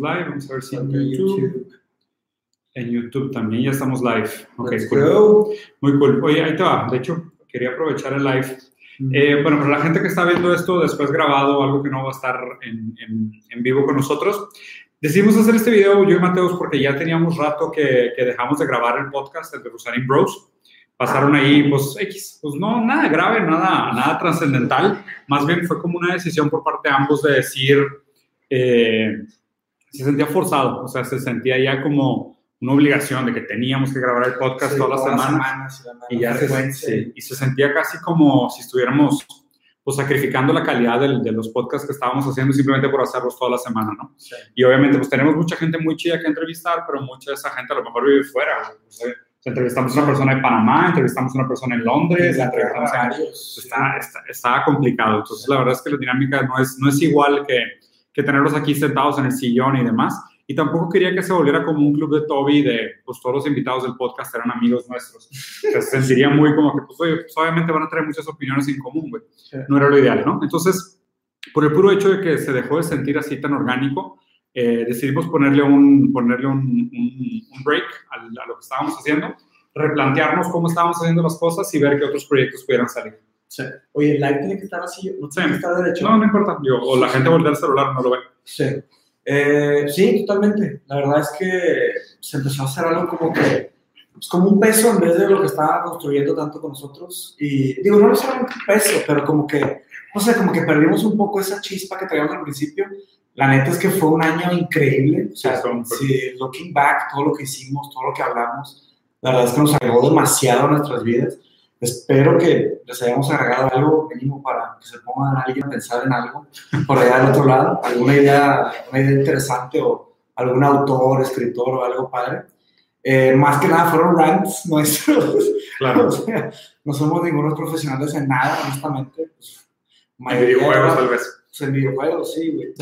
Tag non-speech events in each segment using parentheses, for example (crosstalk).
live, vamos a ver si en YouTube. En YouTube también ya estamos live. Ok, cool. Muy cool. Oye, ahí te va. De hecho, quería aprovechar el live. Mm. Eh, bueno, para la gente que está viendo esto después grabado, algo que no va a estar en, en- en vivo con nosotros, decidimos hacer este video yo y Mateus porque ya teníamos rato que, que dejamos de grabar el podcast el de Rosarín Bros. Pasaron ahí, pues, X, pues no, nada grave, nada, nada trascendental. Más bien fue como una decisión por parte de ambos de decir, eh, se sentía forzado, o sea, se sentía ya como una obligación de que teníamos que grabar el podcast Sí, toda la todas las semana semanas, la y ya frecuencia. sí, y se sentía casi como si estuviéramos pues sacrificando la calidad del- de los podcasts que estábamos haciendo simplemente por hacerlos toda la semana, ¿no? Sí. Y obviamente pues tenemos mucha gente muy chida que entrevistar, pero mucha de esa gente a lo mejor vive fuera. güey. O sea, entrevistamos a una persona en Panamá, entrevistamos a una persona en Londres, Sí, entrevistamos a... varios. Está, está, está complicado. Entonces, la verdad es que la dinámica no es, no es igual que, que tenerlos aquí sentados en el sillón y demás. Y tampoco quería que se volviera como un club de Toby de, pues todos los invitados del podcast eran amigos nuestros. Se sentiría muy como que, pues, oye, pues, obviamente van a traer muchas opiniones en común, güey. No era lo ideal, ¿no? Entonces, por el puro hecho de que se dejó de sentir así tan orgánico, eh, decidimos ponerle un, ponerle un, un, un break al- a lo que estábamos haciendo, replantearnos cómo estábamos haciendo las cosas y ver qué otros proyectos pudieran salir. Sí. Oye, el live tiene que estar así, no tiene Sí. que estar derecho. No, no importa. Digo, o la gente voltea el celular, no lo ve. Sí. Eh, sí, totalmente. La verdad es que se empezó a hacer algo como que, pues como un peso en vez de lo que estaba construyendo tanto con nosotros. Y digo, no necesariamente un peso, pero como que, no sé, como que perdimos un poco esa chispa que traíamos al principio. La neta es que fue un año increíble. O sea, Sí, looking back, todo lo que hicimos, todo lo que hablamos, la verdad es que nos agregó demasiado a nuestras vidas. Espero que les hayamos agregado algo mínimo para que se pongan alguien a pensar en algo por allá del otro lado, alguna idea, una idea interesante o algún autor, escritor o algo padre. Eh, más que nada fueron rants (laughs) nuestros. Claro. O sea, no somos ningunos profesionales en nada, honestamente. Pues, videojuegos, tal vez. pues, en videojuegos, sí, güey.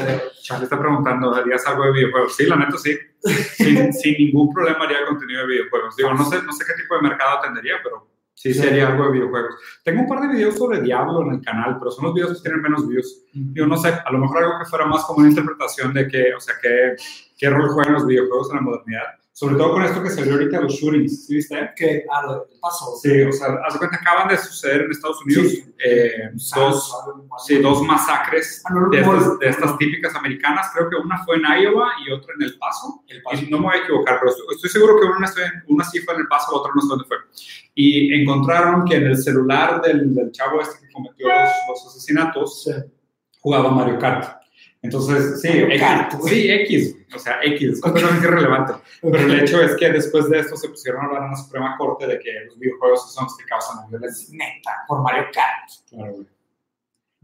Charlie está preguntando, ¿harías algo de videojuegos? Sí, la neta sí. (laughs) Sin, sin ningún problema haría contenido de videojuegos. Digo, no sé, no sé qué tipo de mercado tendría, pero sí, sí haría algo de videojuegos. Tengo un par de videos sobre Diablo en el canal, pero son los videos que tienen menos views. Digo, no sé, a lo mejor algo que fuera más como una interpretación de que, o sea, qué, qué rol juegan los videojuegos en la modernidad. Sobre todo con esto que salió ahorita, los shootings, ¿sí viste? que a lo pasó. Sí, o sea, haz de cuenta, acaban de suceder en Estados Unidos Sí. eh, dos, sí, dos masacres Ah, de estas, de estas típicas americanas. Creo que una fue en Iowa y otra en El Paso. El paso. Y no me voy a equivocar, pero estoy, estoy seguro que una, una sí fue en El Paso, la otra no sé dónde fue. Y encontraron que en el celular del, del chavo este que cometió los, los asesinatos Sí. jugaba Mario Kart. Entonces, sí, X, sí, X, o sea, X, es completamente irrelevante. Pero el hecho es que después de esto se pusieron a hablar en la Suprema Corte de que los videojuegos son los que causan la violencia. Neta, por Mario Kart. Claro, güey.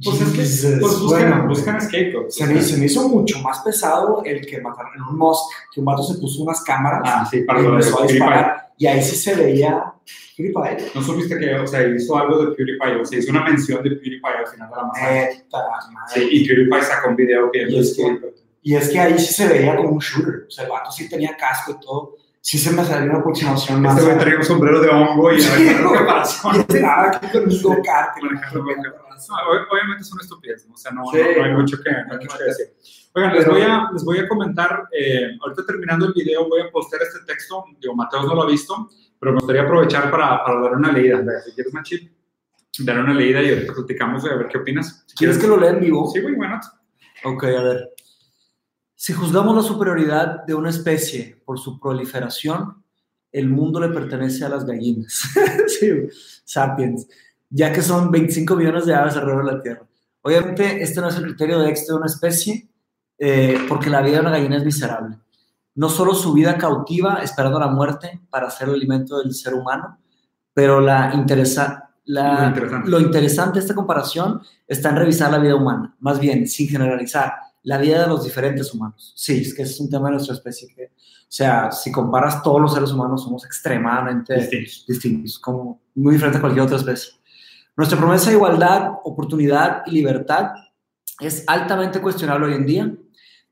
Pues es que pues buscan, bueno, buscan scapegoats. Se me, se me hizo mucho más pesado el que mataron en un mosque, que un vato se puso unas cámaras Ah, sí, para y de empezó a disparar, y ahí sí se veía PewDiePie. ¿No supiste que, o sea, hizo algo de PewDiePie? O sea, hizo una mención de PewDiePie al final de la madre. Sí, y PewDiePie sacó un video que... Y es que- Y es que ahí sí se veía como un shooter. O sea, el vato sí tenía casco y todo. Sí se me salió una aproximación más. Este güey traía un sombrero de hongo y a ver. ¿qué pasó? Y aquí go-kart. No, ob- obviamente es una estupidez, o sea, no, Sí. no, no hay mucho que, no hay mucho que decir. Oigan, les voy a, les voy a comentar, eh, ahorita terminando el video voy a postear este texto, digo, Mateos no lo ha visto, pero me gustaría aprovechar para, para dar una leída. Si quieres, Machit, dar una leída y ahorita platicamos, güey, a ver qué opinas. ¿Quieres que lo lea en vivo? Sí, güey, bueno. Ok, a ver. Si juzgamos la superioridad de una especie por su proliferación, el mundo le pertenece a las gallinas. (laughs) sí, sapiens. Ya que son 25 millones de aves alrededor de la Tierra. Obviamente, este no es el criterio de éxito de una especie, eh, porque la vida de una gallina es miserable. No solo su vida cautiva, esperando la muerte para ser el alimento del ser humano, pero la interesa, la, Lo interesante. lo interesante de esta comparación está en revisar la vida humana, más bien, sin generalizar, la vida de los diferentes humanos. Sí, es que es un tema de nuestra especie que, o sea, si comparas todos los seres humanos, somos extremadamente Distintos. distintos, como muy diferente a cualquier otra especie. Nuestra promesa de igualdad, oportunidad y libertad es altamente cuestionable hoy en día.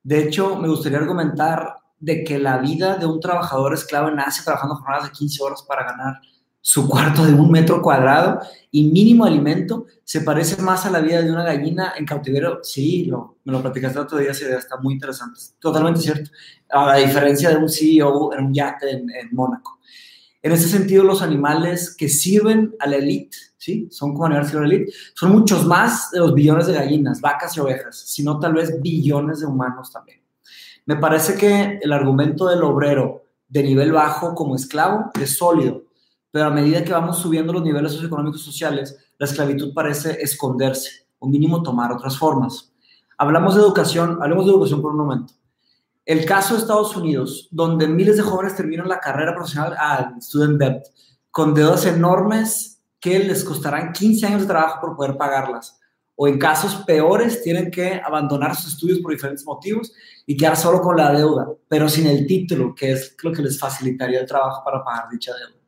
De hecho, me gustaría argumentar de que la vida de un trabajador esclavo Asia trabajando jornadas de 15 horas para ganar su cuarto de un metro cuadrado y mínimo alimento, se parece más a la vida de una gallina en cautiverio. Sí, lo, me lo platicaste otro día, se está muy interesante. Totalmente cierto. A la diferencia de un CEO en un yate en Mónaco. En ese sentido, los animales que sirven a la élite, ¿sí? Son como animales que sirven a la élite, son muchos más de los billones de gallinas, vacas y ovejas, sino tal vez billones de humanos también. Me parece que el argumento del obrero de nivel bajo como esclavo es sólido, pero a medida que vamos subiendo los niveles socioeconómicos y sociales, la esclavitud parece esconderse o mínimo tomar otras formas. Hablamos de educación, hablemos de educación por un momento. El caso de Estados Unidos, donde miles de jóvenes terminan la carrera profesional al student debt con deudas enormes que les costarán 15 años de trabajo por poder pagarlas. O en casos peores, tienen que abandonar sus estudios por diferentes motivos y quedar solo con la deuda, pero sin el título, que es lo que les facilitaría el trabajo para pagar dicha deuda.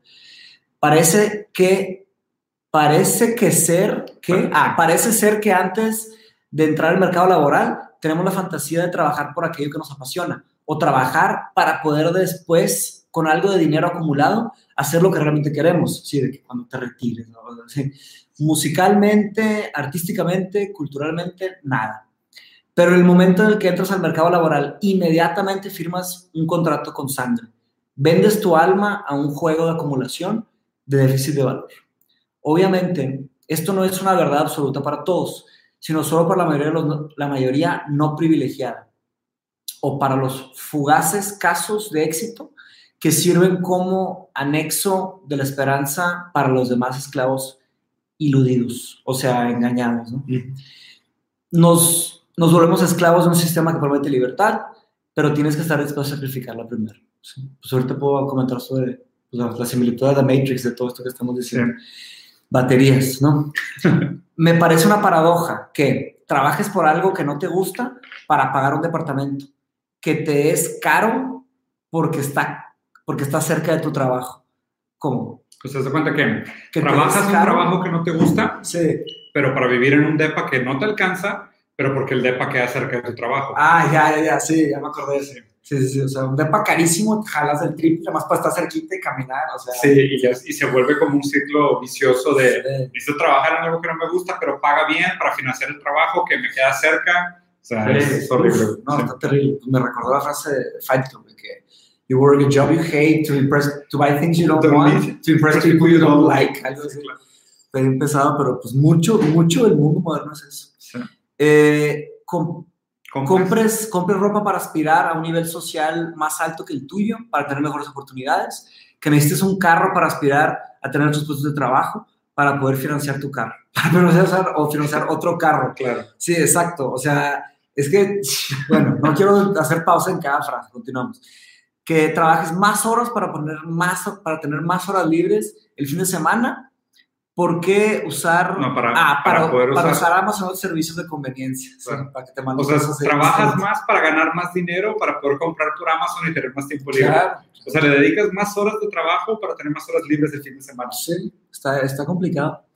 Parece que, parece que ser que, ah, parece ser que antes de entrar al mercado laboral, tenemos la fantasía de trabajar por aquello que nos apasiona o trabajar para poder después, con algo de dinero acumulado, hacer lo que realmente queremos, ¿sí? de que cuando te retires. Musicalmente, artísticamente, culturalmente, nada. Pero el momento en el que entras al mercado laboral, inmediatamente firmas un contrato con sangre. Vendes tu alma a un juego de acumulación de déficit de valor. Obviamente, esto no es una verdad absoluta para todos sino solo para la mayoría, de los, la mayoría no privilegiada o para los fugaces casos de éxito que sirven como anexo de la esperanza para los demás esclavos iludidos, o sea, engañados. Nos, nos volvemos esclavos de un sistema que promete libertad, pero tienes que estar dispuesto a sacrificarla primero. Pues ahorita puedo comentar sobre pues, la similitud de la Matrix, de todo esto que estamos diciendo. Baterías, ¿no? (laughs) me parece una paradoja que trabajes por algo que no te gusta para pagar un departamento, que te es caro porque está, porque está cerca de tu trabajo. ¿Cómo? Pues te das cuenta que, trabajas un trabajo que no te gusta, sí. pero para vivir en un depa que no te alcanza, pero porque el depa queda cerca de tu trabajo. Ah, ya, ya, ya, sí, ya me acordé de eso. Sí, sí, sí, o sea, un depa carísimo, te jalas del triple, además para estar cerquita y caminar, o sea. Sí, y, y se vuelve como un ciclo vicioso de, necesito trabajar en algo que no me gusta, pero paga bien para financiar el trabajo que me queda cerca. O sea, es, horrible. no, está terrible. Me recordó la frase de Fight Club, que you work a job you hate to, impress, to buy things you don't, want, to impress people you don't like. Algo así. Pero empezado, pero pues mucho, mucho del mundo moderno es eso. Sí. Eh, con, Compres, compres ropa para aspirar a un nivel social más alto que el tuyo, para tener mejores oportunidades, que necesites un carro para aspirar a tener tus puestos de trabajo, para poder financiar tu carro, (laughs) para financiar o financiar otro carro. Claro. Sí, exacto. O sea, es que, bueno, no quiero hacer pausa en cada frase, continuamos. Que trabajes más horas para, poner más, para tener más horas libres el fin de semana ¿Por qué usar, no, para, ah, para, poder para usar, Amazon servicios de conveniencia? para que te o sea, trabajas más para ganar más dinero, para poder comprar tu Amazon y tener más tiempo libre. Claro. O sea, le dedicas más horas de trabajo para tener más horas libres el fin de semana. Sí, está, está complicado.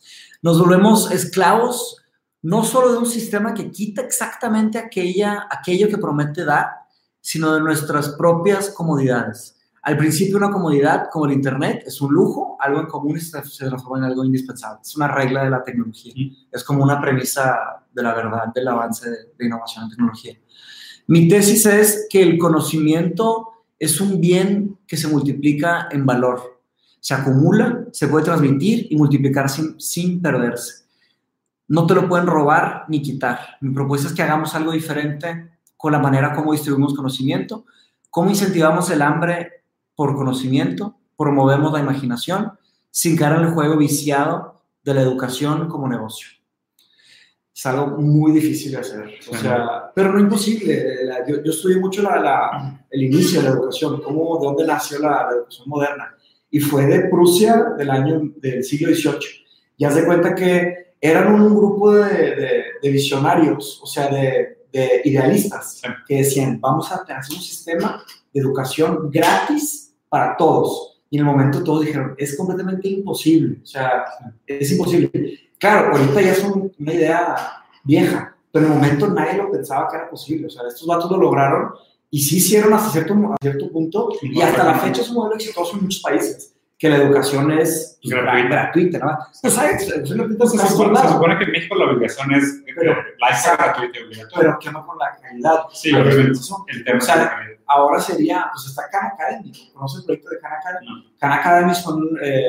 Nos volvemos esclavos no solo de un sistema que quita exactamente aquella, aquello que promete dar, sino de nuestras propias comodidades. Al principio una comodidad como el Internet es un lujo, algo en común se, transforma en algo indispensable. Es una regla de la tecnología. Es como una premisa de la verdad del avance de, innovación en tecnología. Mi tesis es que el conocimiento es un bien que se multiplica en valor. Se acumula, se puede transmitir y multiplicar sin, sin perderse. No te lo pueden robar ni quitar. Mi propuesta es que hagamos algo diferente con la manera como distribuimos conocimiento, cómo incentivamos el hambre por conocimiento, promovemos la imaginación sin caer en el juego viciado de la educación como negocio. Es algo muy difícil de hacer, o sea, pero no imposible. Yo, yo estudié mucho la, el inicio de la educación, cómo, de dónde nació la, educación moderna. Y fue de Prusia del año del siglo XVIII. Ya se cuenta que eran un grupo de, de, visionarios, o sea, de, de idealistas, que decían, vamos a hacer un sistema de educación gratis para todos. Y en el momento todos dijeron, es completamente imposible, o sea, es imposible. Claro, ahorita ya es una idea vieja, pero en el momento nadie lo pensaba que era posible, o sea, estos datos lo lograron y sí hicieron hasta cierto, a cierto punto y hasta la fecha es un modelo exitoso en muchos países. Que la educación es pues, Gratuita. gratuita, ¿no? Pues, ¿sabes? Es gratuita en Se se supone que en México la obligación es Pero- laica, gratuita y obligatoria. Pero ¿qué no con la calidad? Sí, obviamente. El tema o sea, es la calidad. ahora sería, pues está Khan Academy, ¿conoces el proyecto de Khan Academy? No. Khan Academy son, eh,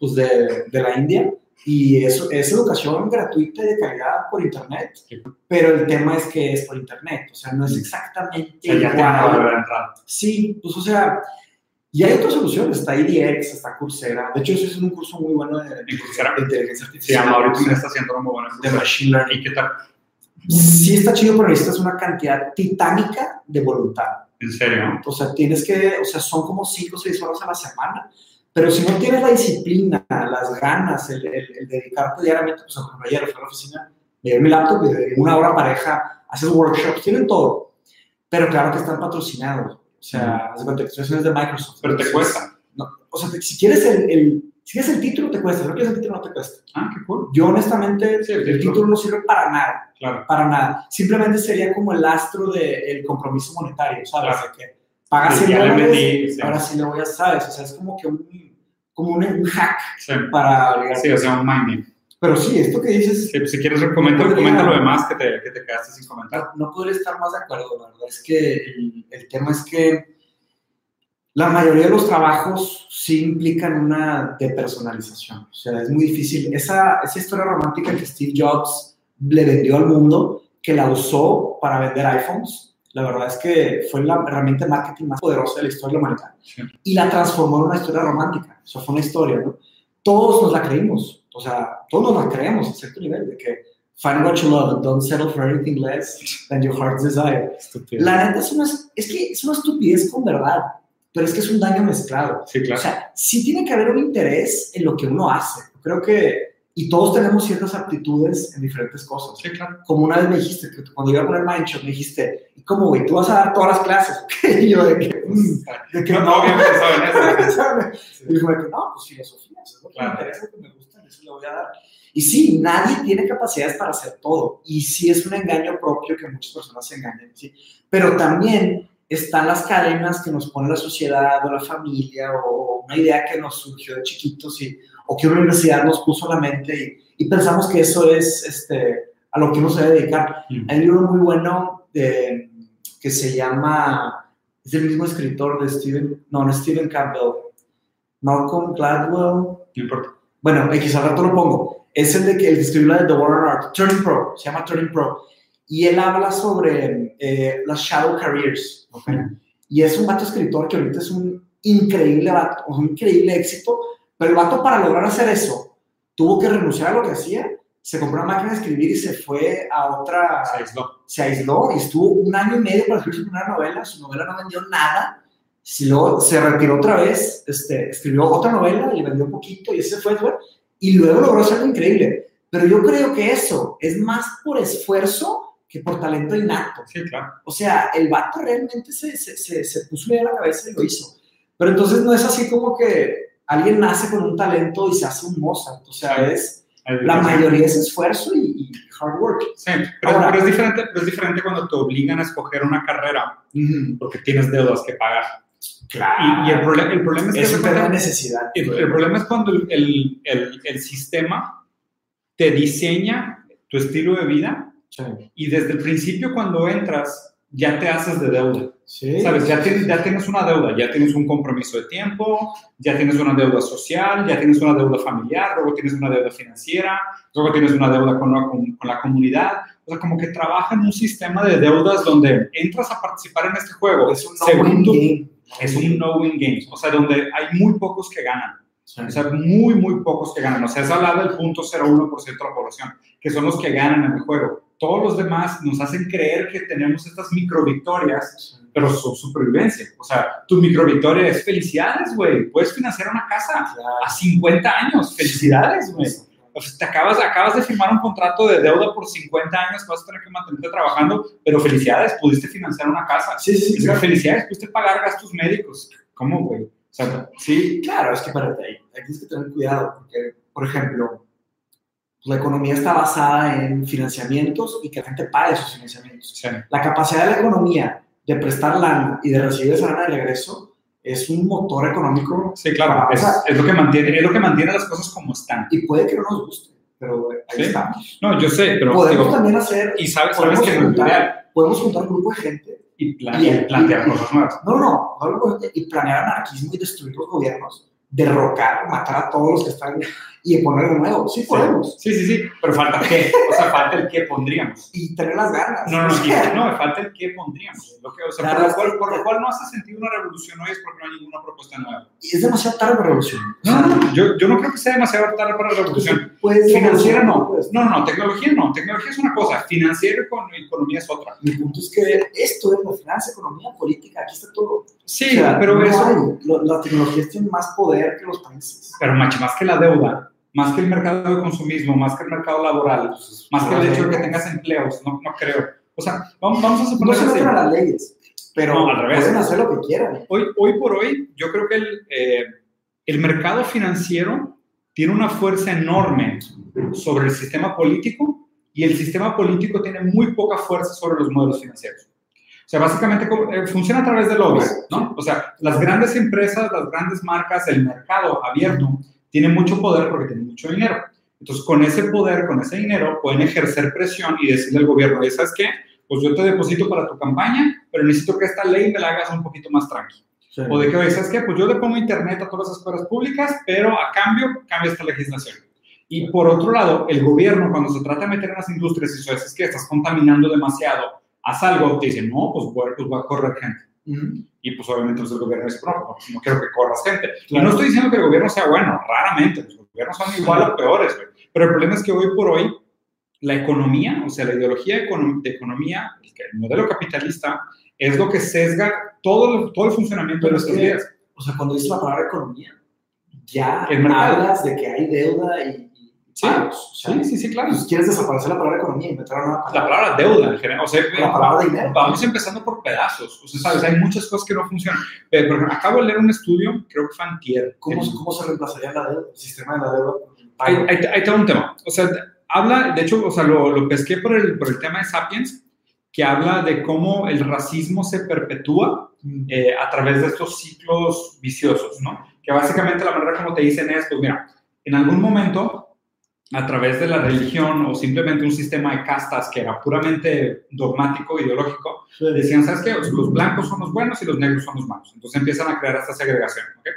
pues, de, de la India y eso es educación gratuita y de calidad por internet, Sí. pero el tema es que es por internet, o sea, no es exactamente O sea, ya igual. Sí, pues o sea, y hay otras soluciones, está IDX, está Coursera, de hecho eso es un curso muy bueno de, ¿En Coursera? de inteligencia Sí, artificial, ahorita me está haciendo muy buena de machine learning. ¿Y qué tal? Sí está chido, pero necesitas una cantidad titánica de voluntad. ¿En serio? O sea, tienes que, o sea, son como 5 o 6 horas a la semana. Pero si no tienes la disciplina, las ganas, el, el- el dedicarte diariamente, pues como ayer fui a la oficina, me llevé mi laptop y de una hora pareja, haces workshops, tienen todo. Pero claro que están patrocinados. O sea, haz de cuenta que estoy haciendo es de Microsoft. Pero te cuesta. no, o sea, si quieres el, el- si quieres el título, te cuesta. Si no quieres el título, no te cuesta. Ah, qué cool. Yo, honestamente, Sí, el el título. no sirve para nada Claro. para nada. Simplemente sería como el astro del compromiso monetario, ¿sabes? Claro. De que pagas Sí, 100 ya le dólares, ahora sí le voy a, ¿sabes? O sea, es como que un, como un, hack Sí. para... Sí, o sea, un mining. Pero sí, esto que dices, Sí, si quieres, comenta, Podría- comenta lo demás que te, que te quedaste sin comentar. no, no podría estar más de acuerdo, la verdad. Es que el, el tema es que la mayoría de los trabajos sí implican una depersonalización. O sea, es muy difícil. Esa, esa historia romántica que Steve Jobs le vendió al mundo, que la usó para vender iPhones, la verdad es que fue la herramienta de marketing más poderosa de la historia de la humanidad. Sí. Y la transformó en una historia romántica. Eso fue una historia, ¿no? Todos nos la creímos. O sea, todos nos la creemos a cierto nivel, de que find what you love and don't settle for anything less than your heart's desire. Estúpido. La neta es una, es que es una estupidez con verdad, pero es que es un daño mezclado. Sí, O claro. sea, sí tiene que haber un interés en lo que uno hace. Creo que, y todos tenemos ciertas aptitudes en diferentes cosas. Sí, claro. Como una vez me dijiste, que cuando iba a poner Mindshot, me dijiste, ¿y cómo, güey? ¿Tú vas a dar todas las clases? (laughs) y yo de que, mm, de que No, no. no había pensado en eso. (laughs) Y dijo de que no, pues filosofía, eso es lo que Claro. me interesa, que me gusta, eso le voy a dar. Y sí, nadie tiene capacidades para hacer todo. Y sí es un engaño propio que muchas personas se engañan, ¿sí? Pero también están las cadenas que nos pone la sociedad o la familia o una idea que nos surgió de chiquitos y, o que una universidad nos puso en la mente y, y pensamos que eso es este, a lo que uno se debe dedicar. Mm. Hay un libro muy bueno de- que se llama, es del mismo escritor de Steven, no, no Steven Campbell, Malcolm Gladwell, No importa. Bueno, X al rato lo pongo, es el de que el que escribió la de The War on Art, Turning Pro, se llama Turning Pro, y él habla sobre eh, las shadow careers, ¿ok? y es un vato escritor que ahorita es un increíble vato, un increíble éxito, pero el vato para lograr hacer eso, tuvo que renunciar a lo que hacía, se compró una máquina de escribir y se fue a otra, Se aisló. se aisló y estuvo un año y medio para escribir su primera novela, su novela no vendió nada, y luego se retiró otra vez, este, escribió otra novela y vendió un poquito y ese fue, fue, y luego logró hacer algo increíble. Pero yo creo que eso es más por esfuerzo que por talento innato. Sí, claro. O sea, el vato realmente se, se, se, se puso una idea en la cabeza y lo hizo. Pero entonces no es así como que alguien nace con un talento y se hace un Mozart. O sea, es, la mayoría es esfuerzo y, y hard work. Sí, pero, Ahora- pero es, diferente, pero es diferente cuando te obligan a escoger una carrera porque tienes deudas que pagar. Y, y el, prole- el problema es que es de cuenta- necesidad. el, el problema es cuando el, el, sistema te diseña tu estilo de vida Sí. y desde el principio cuando entras ya te haces de deuda. Sí. ¿Sabes? Ya tienes, ya tienes una deuda, ya tienes un compromiso de tiempo, ya tienes una deuda social, ya tienes una deuda familiar, luego tienes una deuda financiera, luego tienes una deuda con la, con, con la comunidad. O sea, como que trabaja en un sistema de deudas donde entras a participar en este juego. Es un según tu- game. Es un no-win game, o sea, donde hay muy pocos que ganan. Sí. O sea, muy, muy pocos que ganan. O sea, es hablar del punto 0,1% de la población, que son los que ganan en el juego. Todos los demás nos hacen creer que tenemos estas micro victorias, pero son supervivencia. O sea, tu micro victoria es felicidades, güey. Puedes financiar una casa a 50 años. Felicidades, güey. Te acabas, acabas de firmar un contrato de deuda por 50 años, vas a tener que mantenerte trabajando, pero felicidades, pudiste financiar una casa. Sí, sí, claro. felicidades, pudiste pagar gastos médicos. ¿Cómo, güey? O sea, sí, Claro, es que espérate, ahí ahí tienes que tener cuidado, porque, por ejemplo, la economía está basada en financiamientos y que la gente pague esos financiamientos. sí. La capacidad de la economía de prestar lana y de recibir esa lana de regreso es un motor económico. Sí, claro, es, es, lo que mantiene, es lo que mantiene las cosas como están. Y puede que no nos guste, pero ahí estamos. No, yo sé, pero... Podemos también hacer... Y sabes, sabes que juntar, Podemos juntar un grupo de gente... Y, planear, plantear cosas nuevas. No, no, no, y planear anarquismo y destruir los gobiernos derrocar, matar a todos los que están y poner de nuevo. Sí, podemos. Sí, sí, sí, pero falta qué. O sea, falta el qué pondríamos. Y tener las ganas. No, no, no, no falta el qué pondríamos. Lo que, o sea, por, lo cual, por, lo cual, no hace sentido una revolución hoy es porque no hay ninguna propuesta nueva. Y es demasiado tarde para revolución. No, no, no, yo, yo no creo que sea demasiado tarde para la revolución. Pues, Financiera no. Pues. No, no, tecnología no. Tecnología es una cosa, financiera con economía es otra. Mi punto es que esto es la financia, economía, política, aquí está todo. Sí, pero eso... Hay. La, tecnología tiene más poder que los países. Pero más, más que la deuda, más que el mercado de consumismo, más que el mercado laboral, más que el hecho de que tengas empleos, no, no creo. O sea, vamos, vamos a suponer... No se las leyes, pero no, al revés. pueden hacer lo que quieran. Hoy, hoy por hoy, yo creo que el, eh, el mercado financiero tiene una fuerza enorme sobre el sistema político y el sistema político tiene muy poca fuerza sobre los modelos financieros. O sea, básicamente eh, funciona a través de lobbies, ¿no? O sea, las grandes empresas, las grandes marcas, el mercado abierto tiene mucho poder porque tiene mucho dinero. Entonces, con ese poder, con ese dinero, pueden ejercer presión y decirle al gobierno, ¿sabes qué? Pues yo te deposito para tu campaña, pero necesito que esta ley me la hagas un poquito más tranquila. O de que, ¿sabes qué? Pues yo le pongo internet a todas las escuelas públicas, pero a cambio cambia esta legislación. Y por otro lado, el gobierno, cuando se trata de meter en las industrias y eso es que estás contaminando demasiado, haz algo, te dice, no, pues, pues va a correr gente. Y pues obviamente pues, el gobierno dice, no, no quiero que corras gente. Y no estoy diciendo que el gobierno sea bueno, raramente, pues, los gobiernos son igual o peores, pero el problema es que hoy por hoy la economía, o sea, la ideología de economía, el modelo capitalista, es lo que sesga todo todo el funcionamiento de nuestros días. O sea, cuando dices la palabra economía, ya hablas de que hay deuda y Sí, sí, sí, sí, claro. Si quieres desaparecer la palabra economía y meter una palabra. La palabra deuda en general. O sea, la palabra dinero. Vamos empezando por pedazos. O sea, sabes, hay muchas cosas que no funcionan. Pero, acabo de leer un estudio, creo que fue antier. ¿Cómo, ¿Cómo se reemplazaría la deuda, el sistema de la deuda? Hay, hay, hay, todo un tema. O sea, habla, de hecho, o sea, lo, lo pesqué por el, por el tema de Sapiens, que habla de cómo el racismo se perpetúa mm. eh, a través de estos ciclos viciosos, ¿no? Que básicamente la manera como te dicen es, pues mira, en algún momento a través de la religión o simplemente un sistema de castas que era puramente dogmático, ideológico, decían, ¿sabes qué? Los blancos son los buenos y los negros son los malos. Entonces empiezan a crear esta segregación. ¿okay?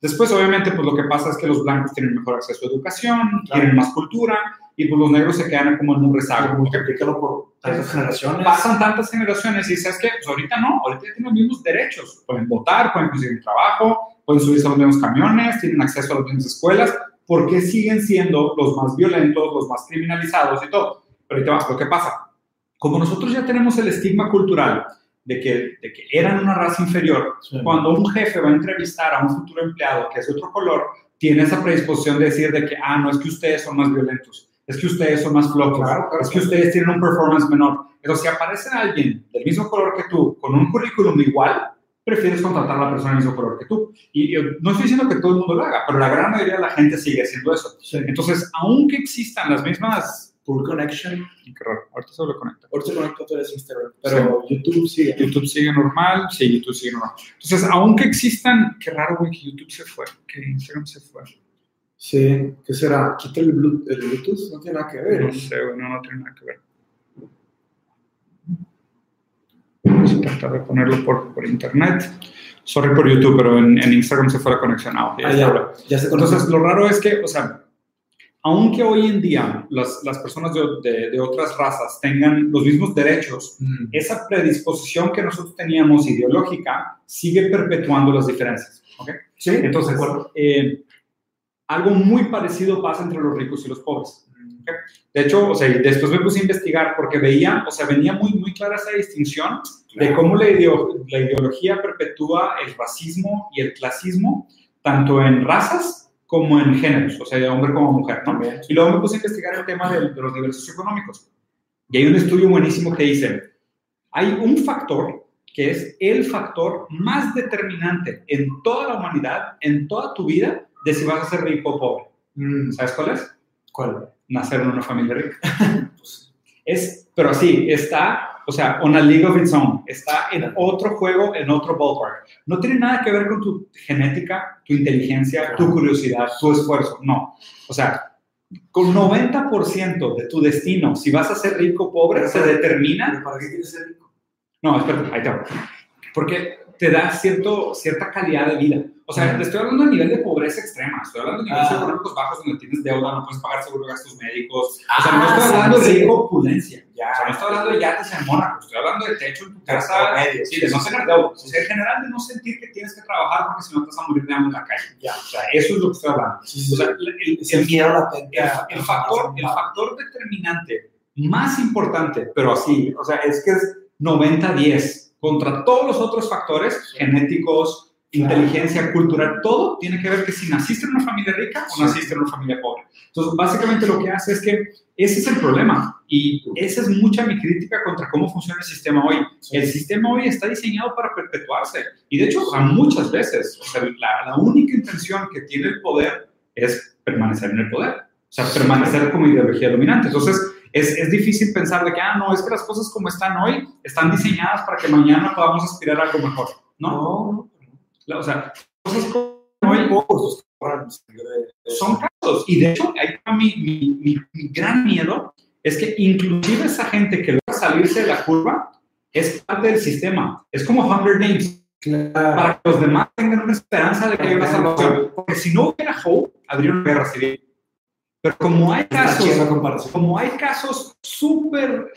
Después, obviamente, pues lo que pasa es que los blancos tienen mejor acceso a educación, tienen más cultura, y pues los negros se quedan como en un rezago. Multiplícalo por tantas generaciones. Pasan tantas generaciones y ¿sabes qué? Pues ahorita no, ahorita tienen los mismos derechos. Pueden votar, pueden conseguir trabajo, pueden subirse a los mismos camiones, tienen acceso a las mismas escuelas, ¿por qué siguen siendo los más violentos, los más criminalizados y todo? Pero ahorita vas, lo que pasa, como nosotros ya tenemos el estigma cultural de que, de que eran una raza inferior, cuando un jefe va a entrevistar a un futuro empleado que es de otro color, tiene esa predisposición de decir de que, ah, no, es que ustedes son más violentos, es que ustedes son más flojos, es que ustedes tienen un performance menor. Pero si aparece alguien del mismo color que tú, con un currículum igual, prefieres contratar a la persona del mismo color que tú. Y yo no estoy diciendo que todo el mundo lo haga, pero la gran mayoría de la gente sigue haciendo eso. Entonces, aunque existan las mismas... Pull connection. Qué raro, ahorita se lo conecta. Ahorita se conecta todo Instagram, pero YouTube sigue. YouTube sigue normal, sí, YouTube sigue normal. Entonces, aunque existan... Qué raro, güey, que YouTube se fue, que Instagram se fue. Sí, ¿qué será? ¿Quita el Bluetooth? No tiene nada que ver. No sé, güey, no, no tiene nada que ver. Vamos a tratar de ponerlo por, por internet. Sorry por YouTube, pero en, en Instagram se fue la conexión. Ah, ya, ya, ya se Entonces, lo raro es que, o sea, aunque hoy en día las, las personas de, de, otras razas tengan los mismos derechos, mm. esa predisposición que nosotros teníamos ideológica sigue perpetuando las diferencias. ¿okay? Sí, entonces, eh, algo muy parecido pasa entre los ricos y los pobres. De hecho, o sea, después me puse a investigar porque veía, o sea, venía muy, muy clara esa distinción de cómo la, la ideología perpetúa el racismo y el clasismo, tanto en razas como en géneros, o sea, de hombre como mujer, ¿no? Y luego me puse a investigar el tema de, de los niveles socioeconómicos. Y hay un estudio buenísimo que dice, hay un factor que es el factor más determinante en toda la humanidad, en toda tu vida, de si vas a ser rico o pobre. Mm. ¿Sabes cuál es? ¿Cuál? Nacer en una familia rica. (laughs) es, pero sí, está o sea, una league of its own, está en otro juego, en otro ballpark. No tiene nada que ver con tu genética, tu inteligencia, tu curiosidad, tu esfuerzo, no. O sea, con 90% de tu destino, si vas a ser rico o pobre, se determina. ¿Para qué quieres ser rico? No, espérate, ahí te va. Porque te da cierto, cierta calidad de vida. O sea, te estoy hablando a nivel de pobreza extrema, estoy hablando de niveles Ah. económicos bajos donde tienes deuda, no puedes pagar seguro de gastos médicos. o sea, Ah, no estoy hablando sí. de opulencia. Ya. O sea, no estoy hablando de yates en Mónaco, estoy hablando de techo en tu casa, promedio, sí, de no tener deuda. O sea, en general de no sentir que tienes que trabajar porque si no te vas a morir de hambre en la calle. Ya. O sea, eso es lo que estoy hablando. O sea, el, el miedo latente. el, el factor, el factor determinante más importante, pero así, o sea, es que es 90-10 contra todos los otros factores genéticos, inteligencia, cultural, todo tiene que ver que si naciste en una familia rica o naciste en una familia pobre. Entonces, básicamente lo que hace es que ese es el problema y esa es mucha mi crítica contra cómo funciona el sistema hoy. El sistema hoy está diseñado para perpetuarse y de hecho, sea, muchas veces, o sea, la, la única intención que tiene el poder es permanecer en el poder, o sea, permanecer como ideología dominante. Entonces, es, es difícil pensar de que, ah, no, es que las cosas como están hoy están diseñadas para que mañana podamos aspirar a algo mejor. No, o sea, cosas como de- son casos. Y de hecho, ahí mi, mi, mi- gran miedo es que inclusive esa gente que logra salirse de la curva es parte del sistema. Es como Hunger Games, Claro. para que los demás tengan una esperanza de que hay una salvación. Porque si no hubiera hope, habría una guerra civil. Pero como hay casos, como hay casos súper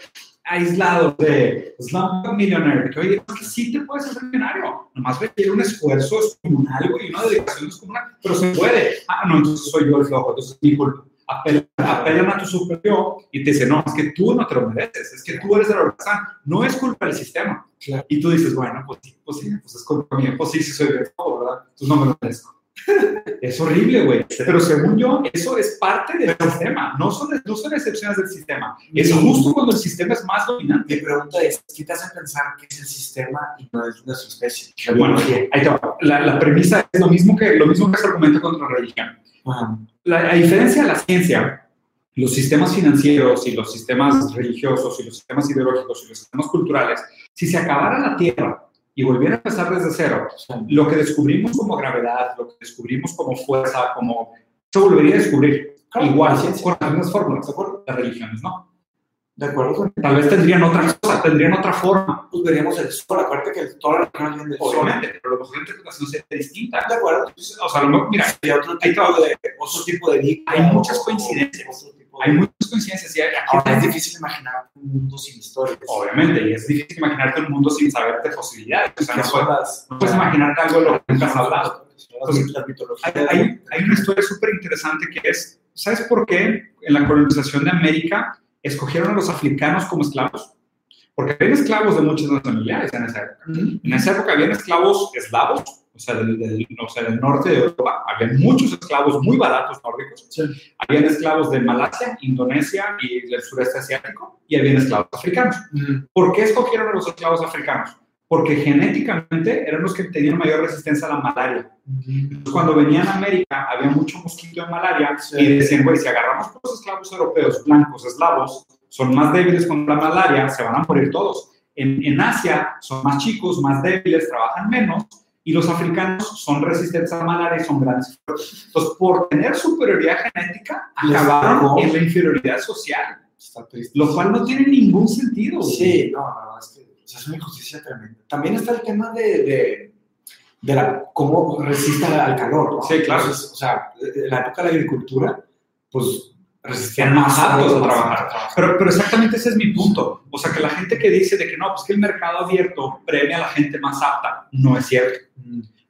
aislados de Slumdog Millionaire, de que oye, es que sí te puedes hacer millonario, nomás requiere un esfuerzo descomunal y una dedicación descomunal, pero se puede. Ah, no, entonces soy yo el flojo, entonces es mi culpa. Apelan, apelan a tu superior y te dicen, no, es que tú no te lo mereces, es que tú eres el holgazán, no es culpa del sistema. Claro. Y tú dices, bueno, pues sí, pues sí, pues es culpa mía, pues sí, sí soy el flojo, ¿verdad? Entonces no me lo merezco. Es horrible, güey. Pero según yo, eso es parte del sistema. No son, no son excepciones del sistema. Es justo cuando el sistema es más dominante. Mi pregunta es, ¿qué te hace pensar que es el sistema y no es nuestra especie? Bueno, ahí te va. La, la premisa es lo mismo, que, lo mismo que se argumenta contra la religión. La, a diferencia de la ciencia, los sistemas financieros y los sistemas religiosos y los sistemas ideológicos y los sistemas culturales, si se acabara la Tierra y volviera a empezar desde cero, lo que descubrimos como gravedad, lo que descubrimos como fuerza, como se volvería a descubrir Claro, igual, la con las mismas fórmulas, ¿de acuerdo? Las religiones, ¿no? De acuerdo Tal vez tendrían otra cosa, tendrían otra forma, pues veríamos el sol, acuérdate que toda la religión viene del sol. obviamente, pero a lo mejor la interpretación sería distinta. De acuerdo. O sea, a lo mejor, mira, Hay otro tipo de, otro tipo de Hay muchas coincidencias. Hay muchas coincidencias y Ahora es difícil imaginar un mundo sin historias. Obviamente, y es difícil imaginarte un mundo sin saber de posibilidades. O sea, no, puedes, no puedes imaginarte algo de lo que nunca has hablado. Entonces. Hay, hay- hay una historia súper interesante que es, ¿sabes por qué en la colonización de América escogieron a los africanos como esclavos? Porque habían esclavos de muchas nacionalidades en esa época. En esa época habían esclavos eslavos, o sea, del, del- o sea, del norte de Europa. Habían muchos esclavos muy baratos nórdicos. Sí. Habían esclavos de Malasia, Indonesia y del sureste asiático. Y habían esclavos africanos. Ujú. ¿Por qué escogieron a los esclavos africanos? Porque genéticamente eran los que tenían mayor resistencia a la malaria. Entonces, cuando venían a América, había mucho mosquito de malaria Sí. y decían, güey, si agarramos los esclavos europeos, blancos, eslavos, son más débiles contra la malaria, se van a morir todos. En, en Asia son más chicos, más débiles, trabajan menos y los africanos son resistentes a la malaria y son grandes. Entonces, por tener superioridad genética, acabaron en la inferioridad social, Está triste. lo cual no tiene ningún sentido. Sí, no, verdad es que o sea, es una injusticia tremenda. También está el tema de, de, de la, cómo resiste al, al calor. ¿no? Sí, claro. Entonces, o sea, en la época de la agricultura, pues resistían Eran más aptos a trabajar. Pero, pero exactamente ese es mi punto. O sea, que la gente que dice de que no, pues que el mercado abierto premia a la gente más apta, no es cierto.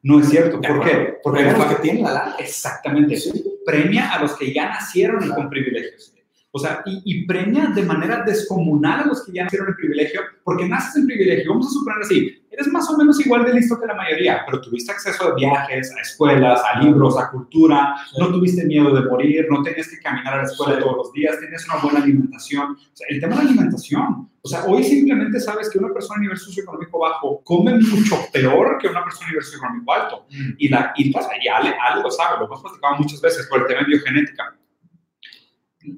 No es cierto. ¿Por qué? Porque los que tienen la lana. Exactamente. Sí. Premia a los que ya nacieron Claro. con privilegios. O sea, y, y premia de manera descomunal a los que ya nacieron en privilegio, porque naces en privilegio. Vamos a suponer así, eres más o menos igual de listo que la mayoría, pero tuviste acceso a viajes, a escuelas, a libros, a cultura, no tuviste miedo de morir, no tenías que caminar a la escuela Sí. todos los días, tenías una buena alimentación. O sea, el tema de la alimentación. O sea, hoy simplemente sabes que una persona a nivel socioeconómico bajo come mucho peor que una persona a nivel socioeconómico alto. Y, la, y, pues, y Ale, Ale lo sabe, lo hemos platicado muchas veces por el tema de biogenética.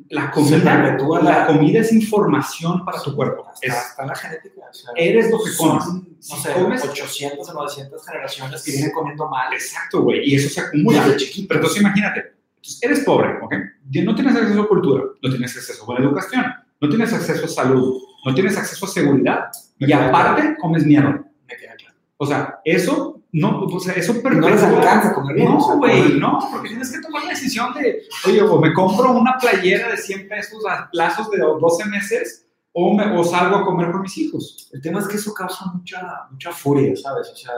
La comida, la la- comida es información para tu cuerpo. Está, Es- está la genética. o sea, eres lo que comes. no sé, comes- 800 o 900 generaciones que vienen comiendo mal. Exacto, güey. Y eso se acumula. Desde chiquitos. Pero entonces imagínate, entonces, eres pobre, ¿ok? No tienes acceso a cultura, no tienes acceso a buena educación, no tienes acceso a salud, no tienes acceso a seguridad. Me Y aparte, comes mierda. Me queda claro. O sea, eso no, o sea, eso Y no les alcanza comer bien. No, güey, no, porque tienes que tomar la decisión de, oye, o me compro una playera de 100 pesos a plazos de 12 meses o, me, o salgo a comer con mis hijos. El tema es que eso causa mucha, mucha furia, ¿sabes? O sea,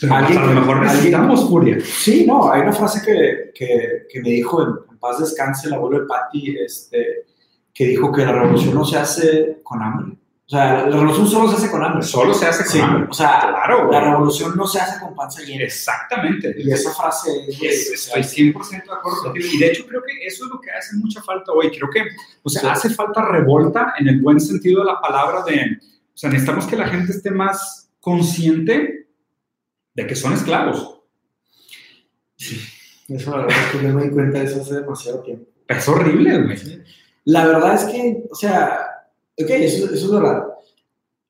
Pero Alguien a lo mejor alguien- necesitamos furia. sí, no, hay una frase que, que, que me dijo en, en paz descanse el abuelo de Patty, este, que dijo que la revolución no se hace con hambre. O sea, la revolución solo se hace con hambre. Solo se hace con Sí, hambre. o sea, Claro, la revolución no se hace con panza llena. Exactamente. Y esa frase es, Es- estoy 100% de acuerdo contigo. Y de hecho creo que eso es lo que hace mucha falta hoy. Creo que, o sea, Sí. hace falta revolta en el buen sentido de la palabra de, o sea, necesitamos que la gente esté más consciente de que son esclavos. Eso la verdad es que yo me di cuenta de eso hace demasiado tiempo. Es horrible, güey. La verdad es que, o sea, ok, eso, eso es verdad.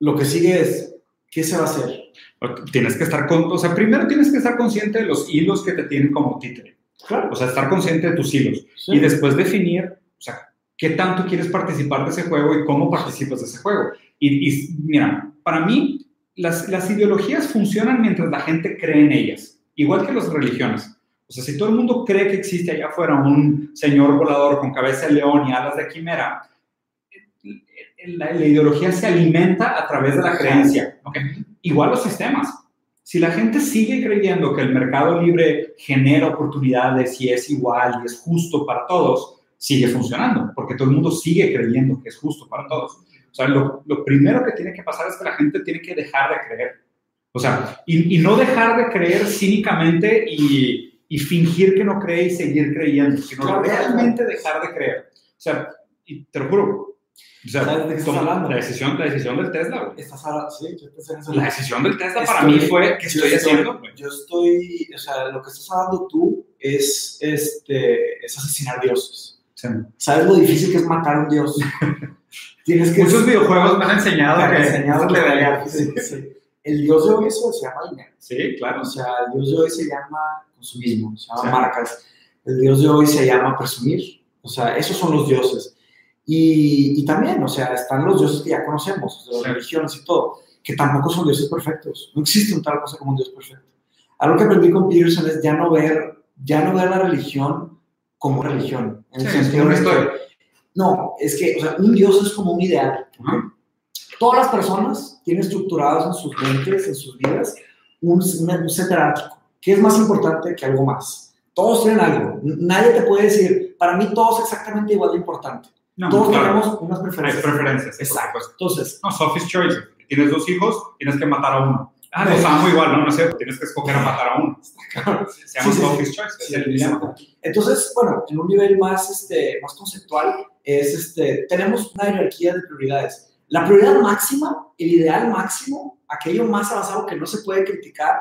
Lo que sigue es, ¿qué se va a hacer? Tienes que estar con, o sea, primero tienes que estar consciente de los hilos que te tienen como títere. Claro. O sea, estar consciente de tus hilos. Sí. Y después definir, o sea, qué tanto quieres participar de ese juego y cómo participas de ese juego. Y, y, mira, para mí, las, las ideologías funcionan mientras la gente cree en ellas, igual que las religiones. O sea, si todo el mundo cree que existe allá afuera un señor volador con cabeza de león y alas de quimera, la, la ideología se alimenta a través de la creencia. ¿ok? Igual los sistemas. Si la gente sigue creyendo que el mercado libre genera oportunidades y es igual y es justo para todos, sigue funcionando, porque todo el mundo sigue creyendo que es justo para todos. O sea, lo, lo primero que tiene que pasar es que la gente tiene que dejar de creer. O sea, y, y no dejar de creer cínicamente y, y fingir que no cree y seguir creyendo, sino realmente dejar de creer. O sea, y te lo juro. O sea, ¿Sabes de qué estás toma- hablando? la decisión, la decisión del Tesla, güey. Estás ahora, sí, yo pensé en eso. La decisión del Tesla para Estoy- mí fue, ¿qué estoy yo haciendo? güey? Yo estoy, o sea, lo que estás hablando tú es, este, es asesinar dioses. Sea, ¿Sabes lo difícil que es matar a un dios? (laughs) Tienes que... Muchos videojuegos me han enseñado me han que enseñado que. Sí, sí. El dios de hoy eso se llama dinero. Sí, claro. O sea, el dios de hoy se llama consumismo, se llama Sí. marcas. El dios de hoy se llama presumir. O sea, esos son los dioses. Y, y también, o sea, están los dioses que ya conocemos, de las Sí. religiones y todo, que tampoco son dioses perfectos. No existe un tal cosa como un dios perfecto. Algo que aprendí con Peterson es ya no ver, ya no ver la religión como religión. En el Sí, es sentido de que- no, es que, o sea, un dios es como un ideal. Ajá. Todas las personas tienen estructurados en sus mentes, en sus vidas, un, un set jerárquico. ¿Qué es más importante que algo más? Todos tienen algo. Nadie te puede decir, para mí todo es exactamente igual de importante. No, Todos claro. tenemos unas Hay preferencias. preferencias. por Exacto. Entonces, No, Sophie's Choice. Tienes dos hijos, tienes que matar a uno. Ah, los amo igual, no, no es cierto. Tienes que escoger a matar a uno. Se llama Sí, sí, sí. Sophie's Choice. Es Sí, el dilema. entonces, bueno, en un nivel más, este, más conceptual, es, este, tenemos una jerarquía de prioridades. La prioridad máxima, el ideal máximo, aquello más avanzado que no se puede criticar,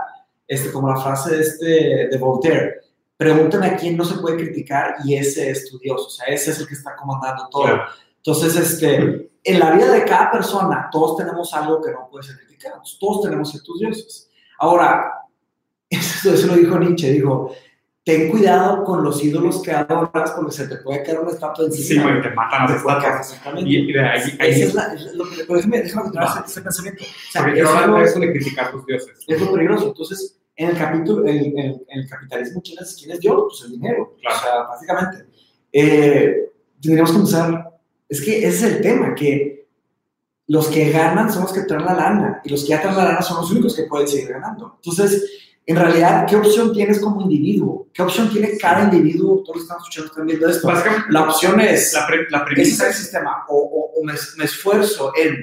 este, como la frase de, este, de Voltaire, pregúntame a quién no se puede criticar y ese es tu Dios, o sea, ese es el que está comandando todo. Claro. Entonces, este, en la vida de cada persona, todos tenemos algo que no puede ser criticado, todos tenemos ciertos dioses. Ahora, (laughs) eso, eso lo dijo Nietzsche, dijo, ten cuidado con los ídolos que adoras porque se te puede caer una estatua Sí, encima. güey, te matan las estatuas. exactamente. Y, y ahí, ahí es la, es lo que, pero déjame, déjame continuar ese, ese pensamiento. O sea, porque es, quiero hablar lo, de eso de criticar tus dioses. es lo peligroso. Entonces, en el capítulo, en, en- en el capitalismo, ¿quién es, quién es Dios? Pues el dinero. Claro. O sea, básicamente. Eh, tendríamos que empezar, es que ese es el tema, que los que ganan son los que traen la lana y los que ya traen la lana son los únicos que pueden seguir ganando. Entonces, en realidad, ¿qué opción tienes como individuo? ¿Qué opción tiene cada individuo? Todos están escuchando están viendo esto. Básicamente, La opción es, la, pre- la premisa sistema, o, o- o me, me esfuerzo en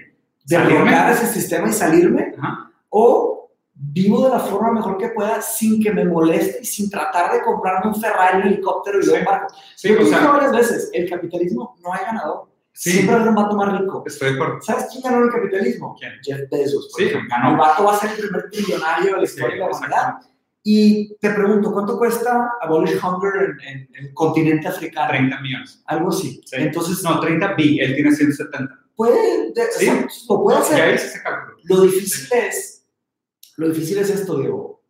derrocar ese sistema y salirme, Ajá. o vivo de la forma mejor que pueda sin que me moleste y sin tratar de comprarme un Ferrari, un helicóptero y Sí. un barco. Sí, Yo o sea, varias veces, el capitalismo no hay ganador. sí, Siempre hay un vato más rico. estoy de acuerdo. ¿Sabes quién ganó el capitalismo? ¿Quién? Jeff Bezos. Sí, ganó. El vato va a ser el primer trillonario de la historia de la humanidad. Y te pregunto, ¿cuánto cuesta Abolish Hunger en, en- en el continente africano? 30 millones. Algo así. Sí. Entonces, No, 30 bi, él tiene 170. puede, de- Sí. o sea, lo puede hacer. Ya ese cálculo. Lo difícil es, lo difícil es esto, Diego.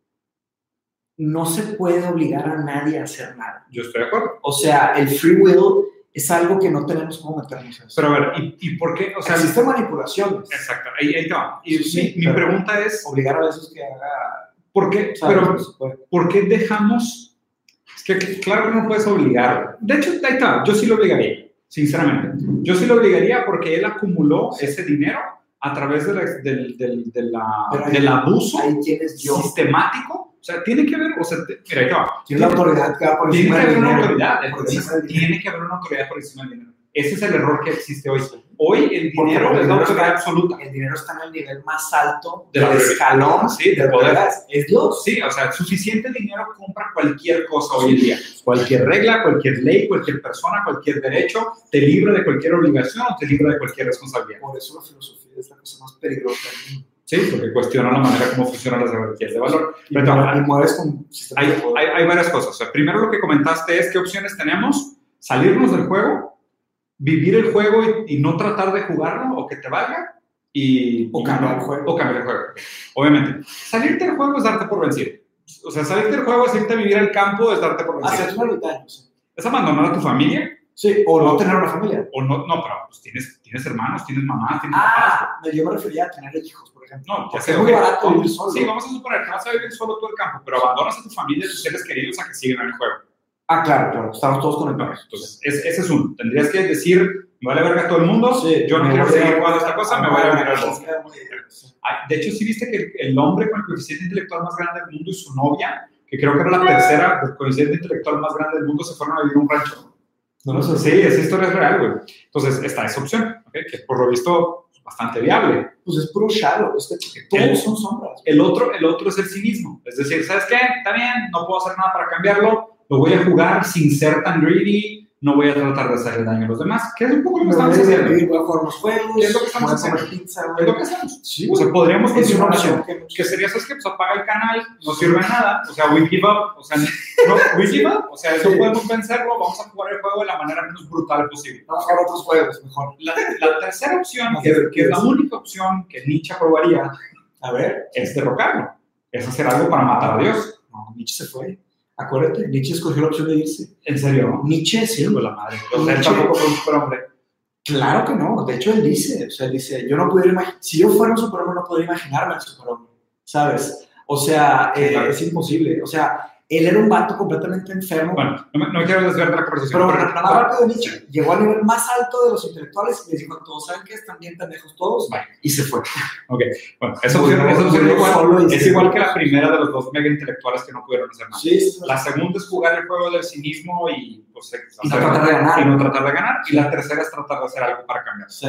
No se puede obligar a nadie a hacer nada. Yo estoy de acuerdo. O sea, el free will es algo que no tenemos cómo meternos en eso. Pero a ver, ¿y, y por qué? O sea, Existen manipulaciones. exacto, ahí, ahí te va. Y Sí, sí, mi, mi pregunta es, Obligar a veces que haga... ¿por qué? Pero. ¿por qué dejamos? Es que claro que no puedes obligar. De hecho, ahí está, yo sí lo obligaría, sinceramente. Yo sí lo obligaría porque él acumuló ese dinero a través de la- del, del- de la- del abuso sistemático. O sea, tiene que haber, o sea, te- mira, te va. Tienes la autoridad que va por Tiene que encima del haber una dinero. autoridad, encima tiene que haber una autoridad por encima del dinero. Ese es el error que existe hoy. Hoy el dinero es la autoridad absoluta. El dinero está en el nivel más alto De del prioridad. escalón Sí, de de poder. poder. Es Dios. Sí, o sea, suficiente dinero compra cualquier cosa hoy en día. Cualquier regla, cualquier ley, cualquier persona, cualquier derecho, te libra de cualquier obligación o te libra de cualquier responsabilidad. Por eso la filosofía es la cosa más peligrosa del mundo. Sí, porque cuestiona la manera como funcionan las jerarquías de valor. Y, Pero y con hay, de hay, hay varias cosas. O sea, primero lo que comentaste es qué opciones tenemos, salirnos del juego, vivir el juego y, y no tratar de jugarlo o que te valga y O y cambiar el juego. O cambiar el juego. Obviamente. Salirte del juego es darte por vencido. O sea, salirte del juego es irte a vivir al campo, es darte por vencido. Hacer una sé. Es abandonar a tu familia Sí, o no tener una familia. o no, no, pero pues tienes, tienes hermanos, tienes mamás, tienes papás. Ah, no, yo me refería a tener hijos, por ejemplo. No, ya sé, es muy barato vivir solo. Sí, vamos a suponer que vas a vivir solo todo el campo, pero abandonas a tu familia y a tus seres queridos a que siguen en el juego. Ah, claro, claro, estamos todos conectados. Entonces, es- ese es uno. Tendrías que decir, me vale verga todo el mundo, Sí, yo no quiero seguir jugando esta cosa, me voy a venir al bosque. De hecho, sí viste que el- el hombre con el coeficiente intelectual más grande del mundo y su novia, que creo que era la tercera del coeficiente intelectual más grande del mundo, se fueron a vivir a un rancho. No lo sé. Sí, esa historia es real, güey. Entonces, está esa opción, ¿ok? que por lo visto es bastante viable. Pues es puro shadow. Es que todos El- son sombras. El otro, el otro es el cinismo. Es decir, ¿sabes qué? Está bien, no puedo hacer nada para cambiarlo, lo voy a jugar sin ser tan greedy, no voy a tratar de hacerle daño a los demás, que es un poco lo que estamos haciendo. voy a jugar los juegos, ¿Qué es lo que estamos haciendo? pizza, Es lo que hacemos. Sí, O sea, podríamos continuar opción haciendo. que sería, ¿sabes qué? Pues apaga el canal, no sirve de nada. O sea, we give up. O sea, no, we give up. O sea, no Sí. podemos vencerlo, vamos a jugar el juego de la manera menos brutal posible. Vamos a jugar otros juegos, mejor. La, la tercera opción, que, que es la única opción que Nietzsche aprobaría, A ver. es derrocarlo. Es hacer algo para matar a Dios. No, Nietzsche se fue. Acuérdate, Nietzsche escogió la opción de irse. ¿En serio? Nietzsche, sí. De la madre. O sea, él tampoco fue un superhombre. Claro que no. De hecho, él dice, o sea, él dice, yo no pudiera imaginar, si yo fuera un superhombre, no podría imaginarme al superhombre, ¿sabes? O sea, eh, es imposible. O sea, él era un vato completamente enfermo. Bueno, no, no quiero desviar de la conversación. pero pero- nada más rápido, Nietzsche llegó al nivel más alto de los intelectuales y les dijo a todos, ¿saben qué? Están bien pendejos todos. Bye. Y se fue. Bueno, opción, Murió- esa opción murió igual- es igual que la primera de los dos mega intelectuales que no pudieron hacer nada. Sí, sí, sí. La segunda es jugar el juego del cinismo y, pues, Y hacer- tratar de ganar. y no tratar de ganar. Y la tercera es tratar de hacer algo para cambiar. Sí.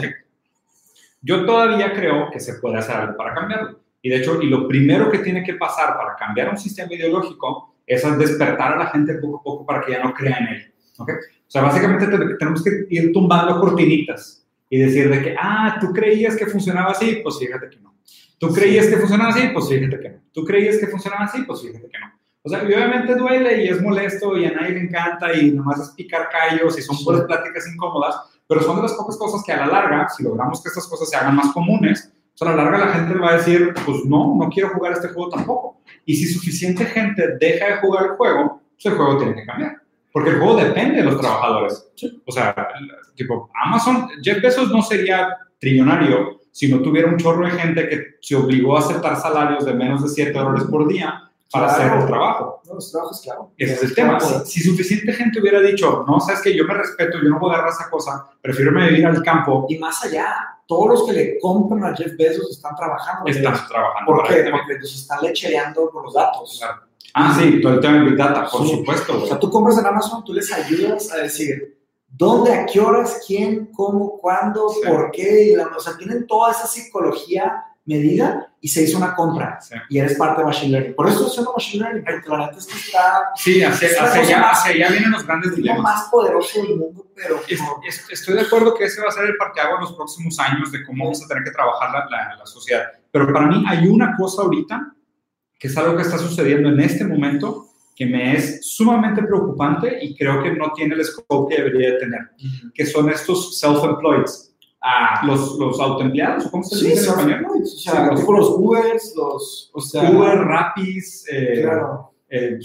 Yo todavía creo que se puede hacer algo para cambiarlo. Y de hecho, y lo primero que tiene que pasar para cambiar un sistema ideológico es despertar a la gente poco a poco para que ya no crea en él. ¿ok? O sea, básicamente te- tenemos que ir tumbando cortinitas y decir de que, ah, tú creías que funcionaba así, pues fíjate que no. Tú creías que funcionaba así, pues fíjate que no. Tú creías que funcionaba así, pues fíjate que no. O sea, y obviamente duele y es molesto y a nadie le encanta y nomás es picar callos y son Sí. puras pláticas incómodas, pero son de las pocas cosas que a la larga, si logramos que estas cosas se hagan más comunes, pues a la larga la gente va a decir, pues no, no quiero jugar este juego tampoco. Y si suficiente gente deja de jugar el juego, pues el juego tiene que cambiar. Porque el juego depende de los trabajadores. O sea, tipo, Amazon, Jeff Bezos no sería trillonario si no tuviera un chorro de gente que se obligó a aceptar salarios de menos de 7 dólares por día para Claro. hacer el trabajo. No, los trabajos, claro. Ese es el tema. Si, si suficiente gente hubiera dicho, no, sabes que yo me respeto, yo no voy a agarrar esa cosa, prefiero a vivir al campo, Y más allá, todos los que le compran a Jeff Bezos están trabajando. están trabajando. ¿Por qué? Porque nos están lechereando con los datos. Claro. Ah, sí, todo el tema de Big Data, por Sí. supuesto. O sea, tú compras en Amazon, tú les ayudas a decir dónde, a qué horas, quién, cómo, cuándo, Sí. por qué. y la- o sea, tienen toda esa psicología medida y se hizo una compra. Sí. Y eres parte de Machine Learning. Por eso haciendo Machine Learning, porque la neta es que está Sí, hacia, Es hacia allá, más- hacia allá vienen los grandes es lo dilemas. más poderoso del mundo, pero Es- es- estoy de acuerdo que ese va a ser el parteaguas en los próximos años de cómo vamos a tener que trabajar la, la- la sociedad. Pero para mí hay una cosa ahorita que es algo que está sucediendo en este momento que me es sumamente preocupante y creo que no tiene el scope que debería de tener, que son estos self-employed. Ah, Los, los autoempleados, ¿cómo se sí, dice en español? o sea, Sí, los- Ubers, los, o sea, Uber, Rapis, eh, claro, eh,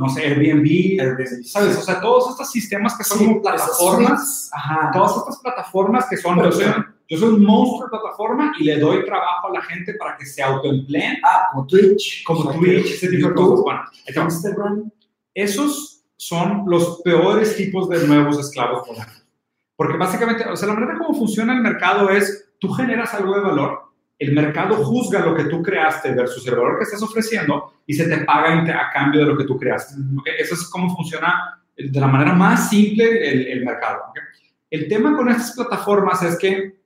no sé, Airbnb, Airbnb. ¿sabes? O sea, todos estos sistemas que son Sí, como plataformas, ajá, todas estas plataformas que son, yo soy, yo soy un monstruo de plataforma y le doy trabajo a la gente para que se autoempleen, ah, como Twitch, como Twitch, ese tipo de cosas. Bueno, va. Instagram, esos son los peores tipos de nuevos esclavos modernos. Porque básicamente, o sea, la manera como funciona el mercado es, tú generas algo de valor, el mercado juzga lo que tú creaste versus el valor que estás ofreciendo y se te paga a cambio de lo que tú creaste. ¿ok? Eso es cómo funciona de la manera más simple el, el mercado. ¿ok? El tema con estas plataformas es que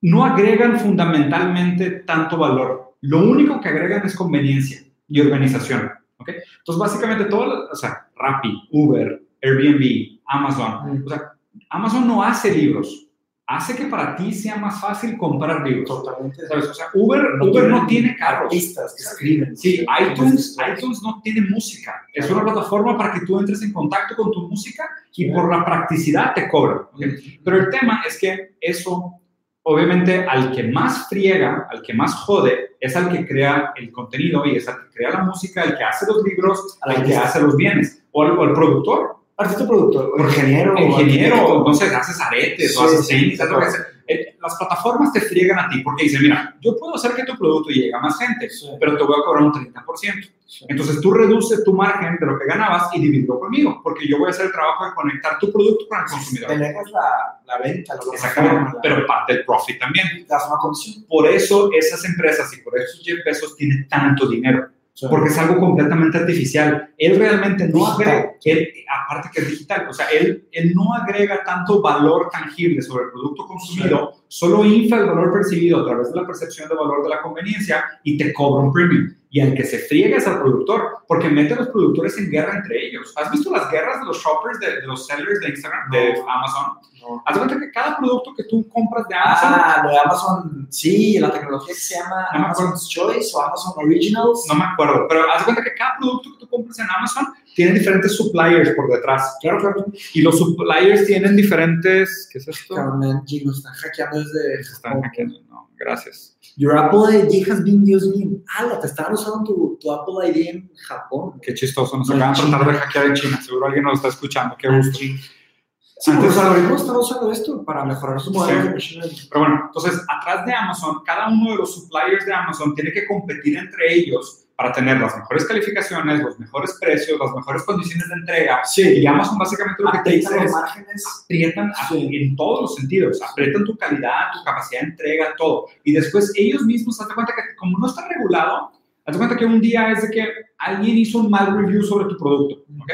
no agregan fundamentalmente tanto valor. Lo único que agregan es conveniencia y organización. ¿ok? Entonces, básicamente, todo, o sea, Rappi, Uber, Airbnb, Amazon, o sea, Amazon no hace libros, hace que para ti sea más fácil comprar libros. totalmente. ¿sabes? O sea, Uber Uber no tiene carros. artistas que escriben. Sí, iTunes, iTunes no tiene música. Es una plataforma para que tú entres en contacto con tu música y por la practicidad te cobran. ¿ok? Pero el tema es que eso, obviamente, al que más friega, al que más jode, es al que crea el contenido y es al que crea la música, el que hace los libros, Al al que hace los bienes, o el, o el productor, Artista productor, o ingeniero, o ingeniero, sé, haces aretes o Sí, haces tenis, haces lo claro. sea. Eh, Las plataformas te friegan a ti porque dicen, mira, yo puedo hacer que tu producto llegue a más gente, Sí. pero te voy a cobrar un 30%. Sí. Entonces tú reduces tu margen de lo que ganabas y divídelo conmigo, porque yo voy a hacer el trabajo de conectar tu producto con el consumidor. Delegas la, la venta, la Exactamente, la- pero parte del profit también. das una comisión. Por eso esas empresas y por eso Jeff Bezos tiene tanto dinero, porque es algo completamente artificial. Él realmente no Digital. agrega, él, aparte que es digital, o sea, él, él no agrega tanto valor tangible sobre el producto consumido, solo infla el valor percibido a través de la percepción de valor de la conveniencia y te cobra un premium. Y al que se friega es al productor, porque mete a los productores en guerra entre ellos. ¿Has visto las guerras de los shoppers, de, de los sellers de Instagram, de No. Amazon? No. Haz cuenta que cada producto que tú compras de Amazon Ah, lo de Amazon, sí, la tecnología que se llama No. Amazon's Choice o Amazon Originals. No me acuerdo, pero haz cuenta que cada producto que tú compras en Amazon tiene diferentes suppliers por detrás. Claro, claro. Y los suppliers tienen diferentes. ¿Qué es esto? Cabrón, Gino, están hackeando desde Están hackeando. No, gracias. Your Apple ID has been used in... Ah, te estaban usando tu, tu Apple ID en Japón. Qué chistoso. Nos No, acaban de tratar de hackear en China. Seguro alguien nos está escuchando. Qué gusto. Sí, Antes- pues los algoritmos están usando esto para mejorar su modelo Sí. Pero bueno, entonces, atrás de Amazon, cada uno de los suppliers de Amazon tiene que competir entre ellos para tener las mejores calificaciones, los mejores precios, las mejores condiciones de entrega. Y Amazon básicamente lo que te dice es márgenes. aprietan Sí. en todos los sentidos, aprietan tu calidad, tu capacidad de entrega, todo. Y después ellos mismos, hazte cuenta que como no está regulado, hazte cuenta que un día es de que alguien hizo un mal review sobre tu producto, ¿ok?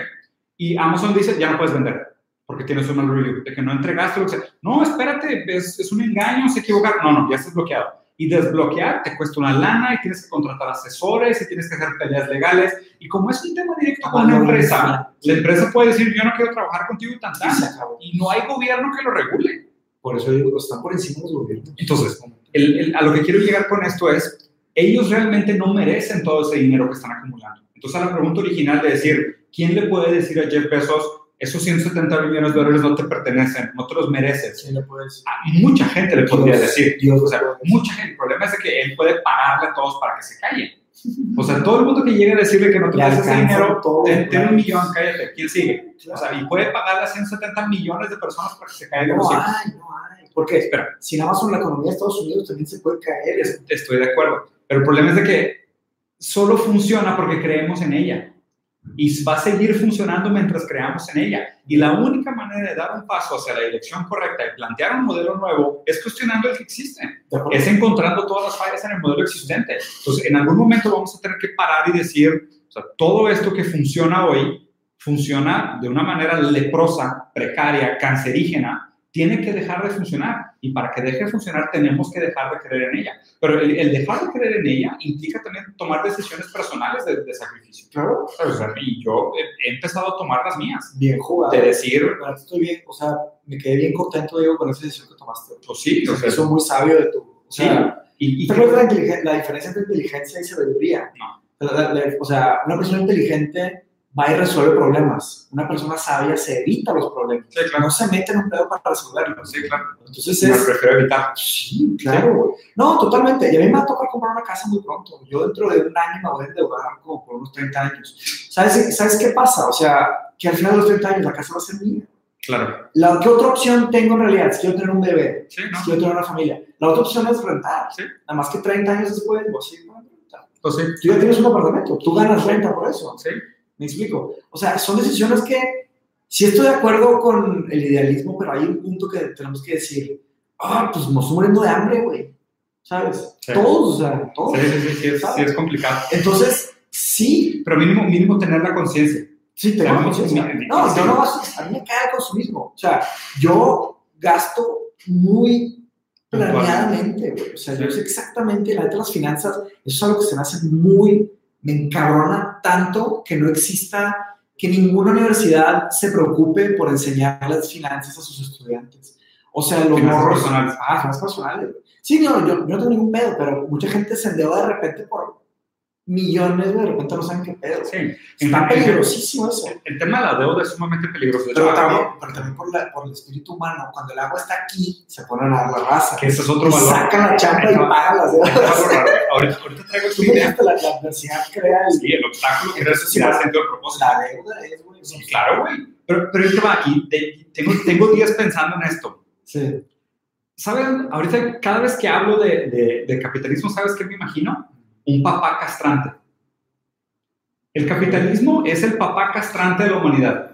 Y Amazon dice, ya no puedes vender, porque tienes un mal review, de que no entregaste lo que sea. No, espérate, es, es un engaño, se equivocaron. No, no, ya estás bloqueado. Y desbloquear te cuesta una lana y tienes que contratar asesores y tienes que hacer peleas legales. Y como es un tema directo con una no, empresa, la empresa puede decir, yo no quiero trabajar contigo y tan tan y no hay gobierno que lo regule. Por eso digo, están por encima de los gobiernos. Entonces, el- el- a lo que quiero llegar con esto es, ellos realmente no merecen todo ese dinero que están acumulando. Entonces, a la pregunta original de decir, ¿quién le puede decir a Jeff Bezos, esos 170 millones de dólares no te pertenecen, no te los mereces? Sí, puedes. A mucha gente le podría Dios, decir. Dios, O sea, mucha gente. El problema es que él puede pagarle a todos para que se callen. O sea, todo el mundo que llegue a decirle que no te mereces ese dinero, todo, ten, un millón, cállate. ¿Quién sigue? O Claro. sea, y puede pagarle a 170 millones de personas para que se caigan No hay, no hay. Porque Espera. sin Amazon la economía de Estados Unidos también se puede caer. Es- Estoy de acuerdo. Pero el problema es de que solo funciona porque creemos en ella. Y va a seguir funcionando mientras creamos en ella. Y la única manera de dar un paso hacia la dirección correcta y plantear un modelo nuevo es cuestionando el que existe. Es encontrando todas las fallas en el modelo existente. Entonces, en algún momento vamos a tener que parar y decir, o sea, todo esto que funciona hoy funciona de una manera leprosa, precaria, cancerígena, tiene que dejar de funcionar. Y para que deje de funcionar tenemos que dejar de creer en ella. Pero el, el dejar de creer en ella implica también tomar decisiones personales de, de sacrificio. Claro. O sea, y yo he, he empezado a tomar las mías. Bien jugado. De decir, La estoy bien, o sea, me quedé bien contento, digo, con esa decisión que tomaste. pues sí, o sea, Eso es muy sabio de tu. O sí. sea, Y, y ¿te acuerdas la, la diferencia entre inteligencia y sabiduría? No. O sea, una persona inteligente va y resuelve problemas. Una persona sabia se evita los problemas. Sí, claro. No se mete en un pedo para resolverlos. Sí, claro. Entonces Me es... prefiero evitar. Sí, claro. güey. No, totalmente. Y a mí me va a tocar comprar una casa muy pronto. Yo dentro de un año me voy a endeudar como por unos 30 años. ¿Sabes, ¿Sabes qué pasa? O sea, que al final de los 30 años la casa va a ser mía. Claro. La, ¿Qué otra opción tengo en realidad? Si quiero tener un bebé, Sí, si ¿no? quiero tener una familia. La otra opción es rentar. Sí. Nada más que 30 años después, pues sí, bueno, rentar. Pues sí. Tú ya tienes un apartamento, tú ganas renta por eso. Sí. ¿Me explico? O sea, son decisiones que sí estoy de acuerdo con el idealismo, pero hay un punto que tenemos que decir, ah, pues nos muriendo de hambre, güey. ¿Sabes? Sí. Todos, o sea, todos. Sí, sí, sí, sí, es, sí es complicado. Entonces, sí, Pero mínimo, mínimo tener la conciencia. sí, tenemos Sí, conciencia. No, yo no a mí me cae el consumismo. O sea, yo gasto muy planeadamente, güey. O sea, yo sé exactamente, la neta, las finanzas, eso es algo que se me hace muy, me encabrona tanto que no exista, que ninguna universidad se preocupe por enseñar las finanzas a sus estudiantes. O sea, los morros. personales. Ah, personales. Sí, no, yo, yo no tengo ningún pedo, pero mucha gente se endeuda de repente por millones, de repente no saben qué pedo. Sí. Está peligrosísimo eso. El tema de la deuda es sumamente peligroso. De hecho, Pero también, pero también por, la- por el espíritu humano, cuando el agua está aquí, se ponen a la raza. que ese es otro valor. sacan la chamba y (laughs) pagan las deudas. Ahorita, ahorita (laughs) traigo me idea. la, la adversidad crea el- Sí, el obstáculo que Entonces, es sí, el centro del propósito. la deuda. Es, güey, Sí, claro, güey. Pero, pero ahí te va aquí. te- tengo, tengo días pensando en esto. Sí. ¿Saben? Ahorita, cada vez que hablo de, de- de capitalismo, ¿sabes qué me imagino? Un papá castrante. El capitalismo es el papá castrante de la humanidad.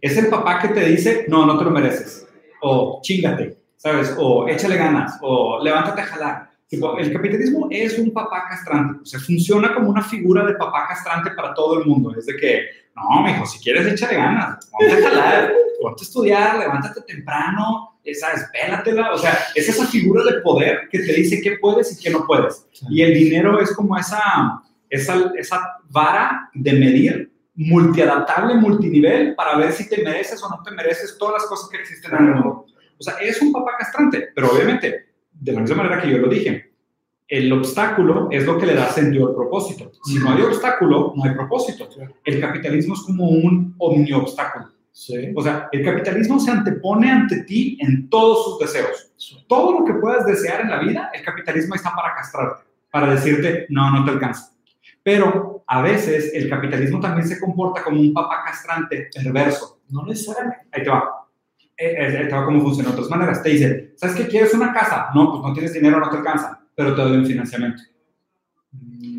Es el papá que te dice, no, no te lo mereces. O chingate, ¿sabes? O échale ganas. O levántate a jalar. El capitalismo es un papá castrante. O sea, funciona como una figura de papá castrante para todo el mundo. Es de que, no, mijo, si quieres, échale ganas. Ponte a jalar, ponte a estudiar, levántate temprano, eh, ¿sabes? Pélatela. O sea, es esa figura de poder que te dice qué puedes y qué no puedes. Y el dinero es como esa, esa, esa vara de medir multiadaptable, multinivel, para ver si te mereces o no te mereces todas las cosas que existen en el mundo. O sea, es un papá castrante, pero obviamente, de la misma manera que yo lo dije, el obstáculo es lo que le da sentido al propósito. Si no hay obstáculo, no hay propósito. El capitalismo es como un omni-obstáculo. Sí. O sea, el capitalismo se antepone ante ti en todos sus deseos. Todo lo que puedas desear en la vida, el capitalismo está para castrarte, para decirte, no, no te alcanza. Pero a veces el capitalismo también se comporta como un papá castrante perverso. No necesariamente. Ahí te va. Eh, eh, Ahí te va cómo funciona de otras maneras. Te dice, ¿sabes qué? ¿Quieres una casa? No, pues no tienes dinero, no te alcanza, pero te doy un financiamiento.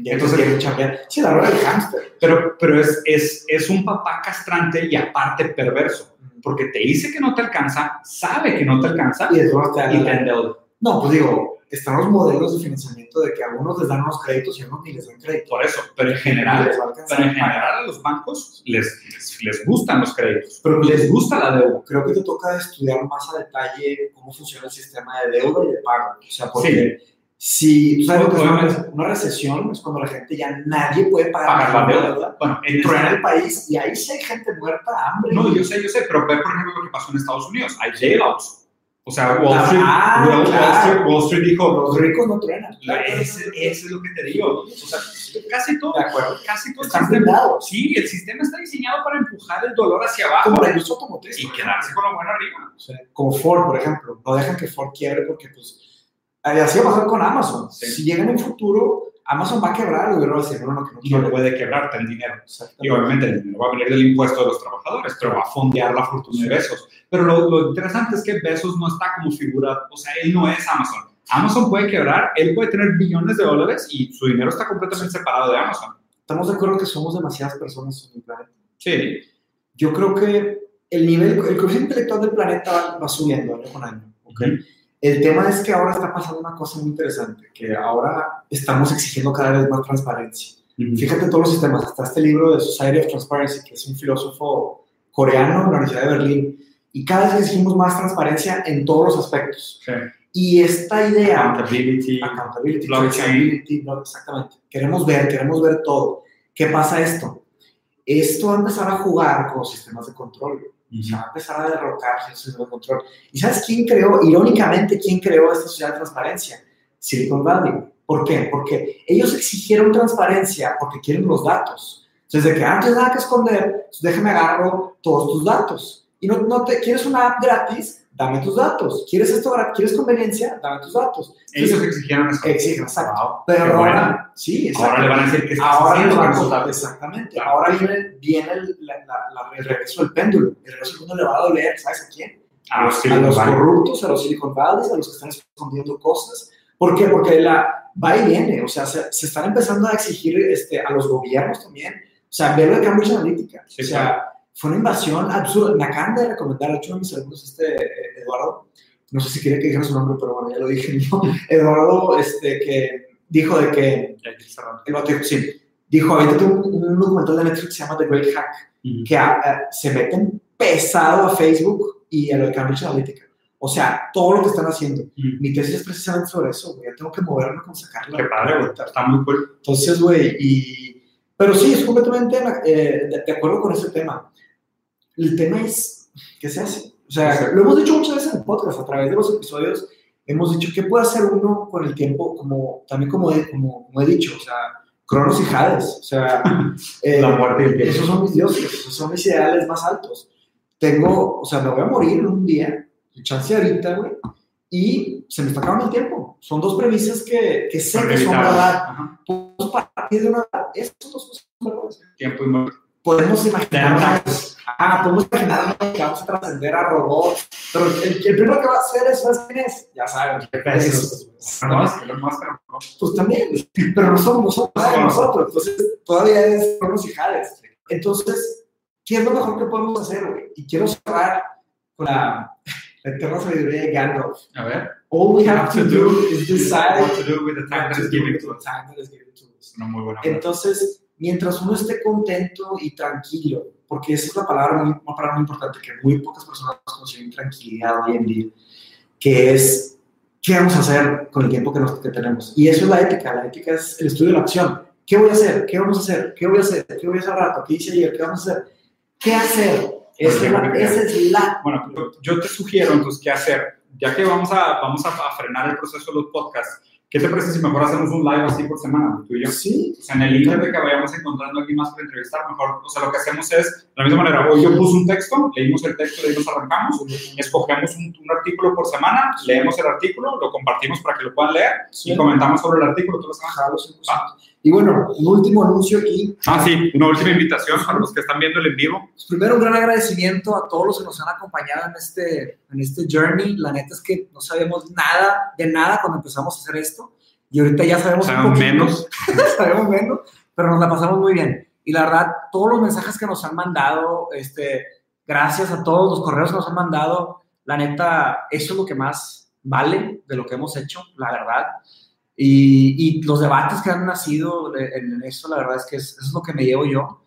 Ya Entonces- entonces, chambear. Sí, la rueda del hámster. Pero, pero es, es, es un papá castrante y aparte perverso, porque te dice que no te alcanza, sabe que no te alcanza Y después te y te endeuda. No, pues digo, están los modelos de financiamiento de que a unos les dan unos créditos y a unos ni les dan crédito. Por eso, pero en general, pero en general a los bancos les, les, les gustan los créditos, Pero les gusta la deuda. creo que te toca estudiar más a detalle cómo funciona el sistema de deuda y de pago. O sea, porque si tú sabes lo que es una, recesión, es cuando la gente ya nadie puede pagar, Pagar la deuda. Bueno, en Truena esta- el país y ahí sí hay gente muerta, hambre. no, yo sé, yo sé, pero ve por ejemplo lo que pasó en Estados Unidos. Hay bailouts. O sea, Wall Ah, Street, Wall, claro. Wall Street, Wall Street dijo, Los ricos no truenan. ese, ese es lo que te digo. O sea, casi todo, De acuerdo. casi todo el Están sistema, blindados. sí, el sistema está diseñado para empujar el dolor hacia abajo Como la industria automotriz. y quedarse con lo bueno arriba. O sea, como Ford, por ejemplo, no dejan que Ford quiebre porque, pues, así va a pasar con Amazon. Sí. Si llega en un futuro, Amazon va a quebrar, el gobierno va a decir, no, no, que no no puede quebrarte el dinero. Y obviamente el dinero va a venir del impuesto de los trabajadores, pero va a fondear la fortuna de Besos. Pero lo, lo interesante es que Besos no está como figura, o sea, él no es Amazon. Amazon puede quebrar, él puede tener billones de dólares y su dinero está completamente separado de Amazon. Estamos de acuerdo que somos demasiadas personas en el planeta. Sí, Yo creo que el nivel, el coeficiente intelectual del planeta va, va subiendo año con año. ¿ok? El tema es que ahora está pasando una cosa muy interesante, que ahora estamos exigiendo cada vez más transparencia. Fíjate en todos los sistemas. Está este libro de Society of Transparency, que es un filósofo coreano en la Universidad de Berlín. Y cada vez exigimos más transparencia en todos los aspectos. sí. Y esta idea, Accountability. accountability, blockchain. traceability, no, exactamente. Queremos ver, queremos ver todo. ¿Qué pasa esto? Esto va a empezar a jugar con los sistemas de control. Se va a empezar a derrocar sistema de control. ¿Y sabes quién creó, irónicamente, quién creó esta sociedad de transparencia? Silicon Valley. ¿Por qué? Porque ellos exigieron transparencia porque quieren los datos. Entonces, de que antes nada que esconder, déjame agarro todos tus datos. Y no, no te quieres una app gratis, dame tus datos. ¿Quieres esto ¿Quieres conveniencia? Dame tus datos. Ellos exigieron eso. Exigen, exacto. Pero ahora, sí, exacto. Ahora le van a decir que ahora haciendo van a contar, Exactamente. Ahora viene, viene el, la, la, el regreso del péndulo. El regreso del péndulo le va a doler, ¿sabes a quién? A, los, a los corruptos, a los Silicon Valley, a los que están escondiendo cosas. ¿Por qué? Porque la va y viene. O sea, se, se están empezando a exigir este, a los gobiernos también. O sea, ver de Cambridge Analytica. Sí, o sea, fue una invasión absurda. Me acaban de recomendar, de hecho, uno de mis alumnos, este Eduardo, no sé si quiere que dijera su nombre, pero bueno, ya lo dije. (laughs) Eduardo, este, que dijo de que. El sí. Dijo: ahorita un, un documental de Netflix que se llama The Great Hack, que uh, se meten pesado a Facebook y a lo de Cambridge Analytica. O sea, todo lo que están haciendo. Mi tesis es precisamente sobre eso, güey. Ya tengo que moverme con sacarla. Qué padre, güey. Está muy cool. Entonces, güey, y. Pero sí, es completamente eh, de, acuerdo con ese tema. El tema es, ¿qué se hace? O sea, lo hemos dicho muchas veces en el podcast, a través de los episodios, hemos dicho, ¿qué puede hacer uno con el tiempo? Como, también como he, como, he dicho, o sea, Cronos y Hades, o sea, (laughs) eh, la muerte esos son mis dioses, esos son mis ideales más altos. Tengo, o sea, me voy a morir un día, chance ahorita, güey, y se me está acabando el tiempo. Son dos premisas que, que sé que son verdad. Podemos partir de una... Estas dos cosas son verdad. Tiempo y muerte podemos imaginar, ah, podemos imaginar que vamos a trascender a robots, pero el, el, primero que va a hacer eso es quién es, ya saben, es, pues también, pero no somos nosotros, nosotros, entonces todavía es y Hades. Entonces, ¿qué es lo mejor que podemos hacer, güey? Y quiero cerrar con la, la eterna sabiduría de Gandalf. A ver. All we have to do is decide what to do with the time that is given to us. Una muy buena Entonces, mientras uno esté contento y tranquilo, porque esa es la palabra muy, una palabra muy importante que muy pocas personas consiguen tranquilidad hoy en día, que es qué vamos a hacer con el tiempo que, nos, que tenemos. Y eso es la ética, la ética es el estudio de la acción. ¿Qué voy a hacer? ¿Qué vamos a hacer? ¿Qué voy a hacer? ¿Qué voy a hacer rato? ¿Qué hice ayer? ¿Qué vamos a hacer? ¿Qué hacer? Esa es la, esa es la... Bueno, yo te sugiero entonces qué hacer. Ya que vamos a, vamos a frenar el proceso de los podcasts, ¿Qué te parece si mejor hacemos un live así por semana, tú y yo? Sí. O sea, en el inter de que vayamos encontrando a alguien más para entrevistar, mejor, o sea, lo que hacemos es, de la misma manera, hoy yo puse un texto, leímos el texto, de ahí nos arrancamos, escogemos un, un, artículo por semana, leemos el artículo, lo compartimos para que lo puedan leer sí. y comentamos sobre el artículo las semanas. Y bueno, un último anuncio aquí. Ah, sí, una última invitación para los que están viendo el en vivo. Pues primero, un gran agradecimiento a todos los que nos han acompañado en este, en este journey. La neta es que no sabíamos nada de nada cuando empezamos a hacer esto y ahorita ya sabemos, sabemos un poquito, menos. (laughs) sabemos menos, pero nos la pasamos muy bien. Y la verdad, todos los mensajes que nos han mandado, este, gracias a todos los correos que nos han mandado, la neta, eso es lo que más vale de lo que hemos hecho, la verdad. Y, y los debates que han nacido en, eso, la verdad es que es, eso es lo que me llevo yo.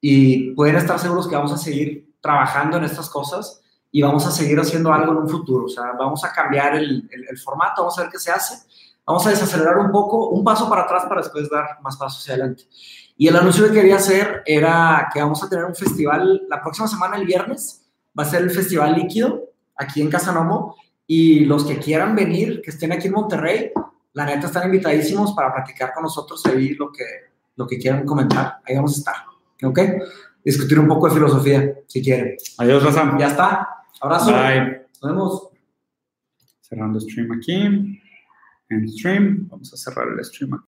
Y pueden estar seguros que vamos a seguir trabajando en estas cosas y vamos a seguir haciendo algo en un futuro. O sea, vamos a cambiar el, el, el formato, vamos a ver qué se hace Vamos a desacelerar un poco, un paso para atrás para después dar más pasos hacia adelante. Y el anuncio que quería hacer era que vamos a tener un festival la próxima semana, el viernes, va a ser el Festival Líquido aquí en Casanomo y los que quieran venir, que estén aquí en Monterrey, la neta están invitadísimos para platicar con nosotros ahí lo que, lo que quieran comentar. Ahí vamos a estar, ¿ok? Discutir un poco de filosofía, si quieren. Adiós, Razam. Ya está. Abrazo. Bye. Nos vemos. Cerrando stream aquí. En stream. Vamos a cerrar el stream aquí.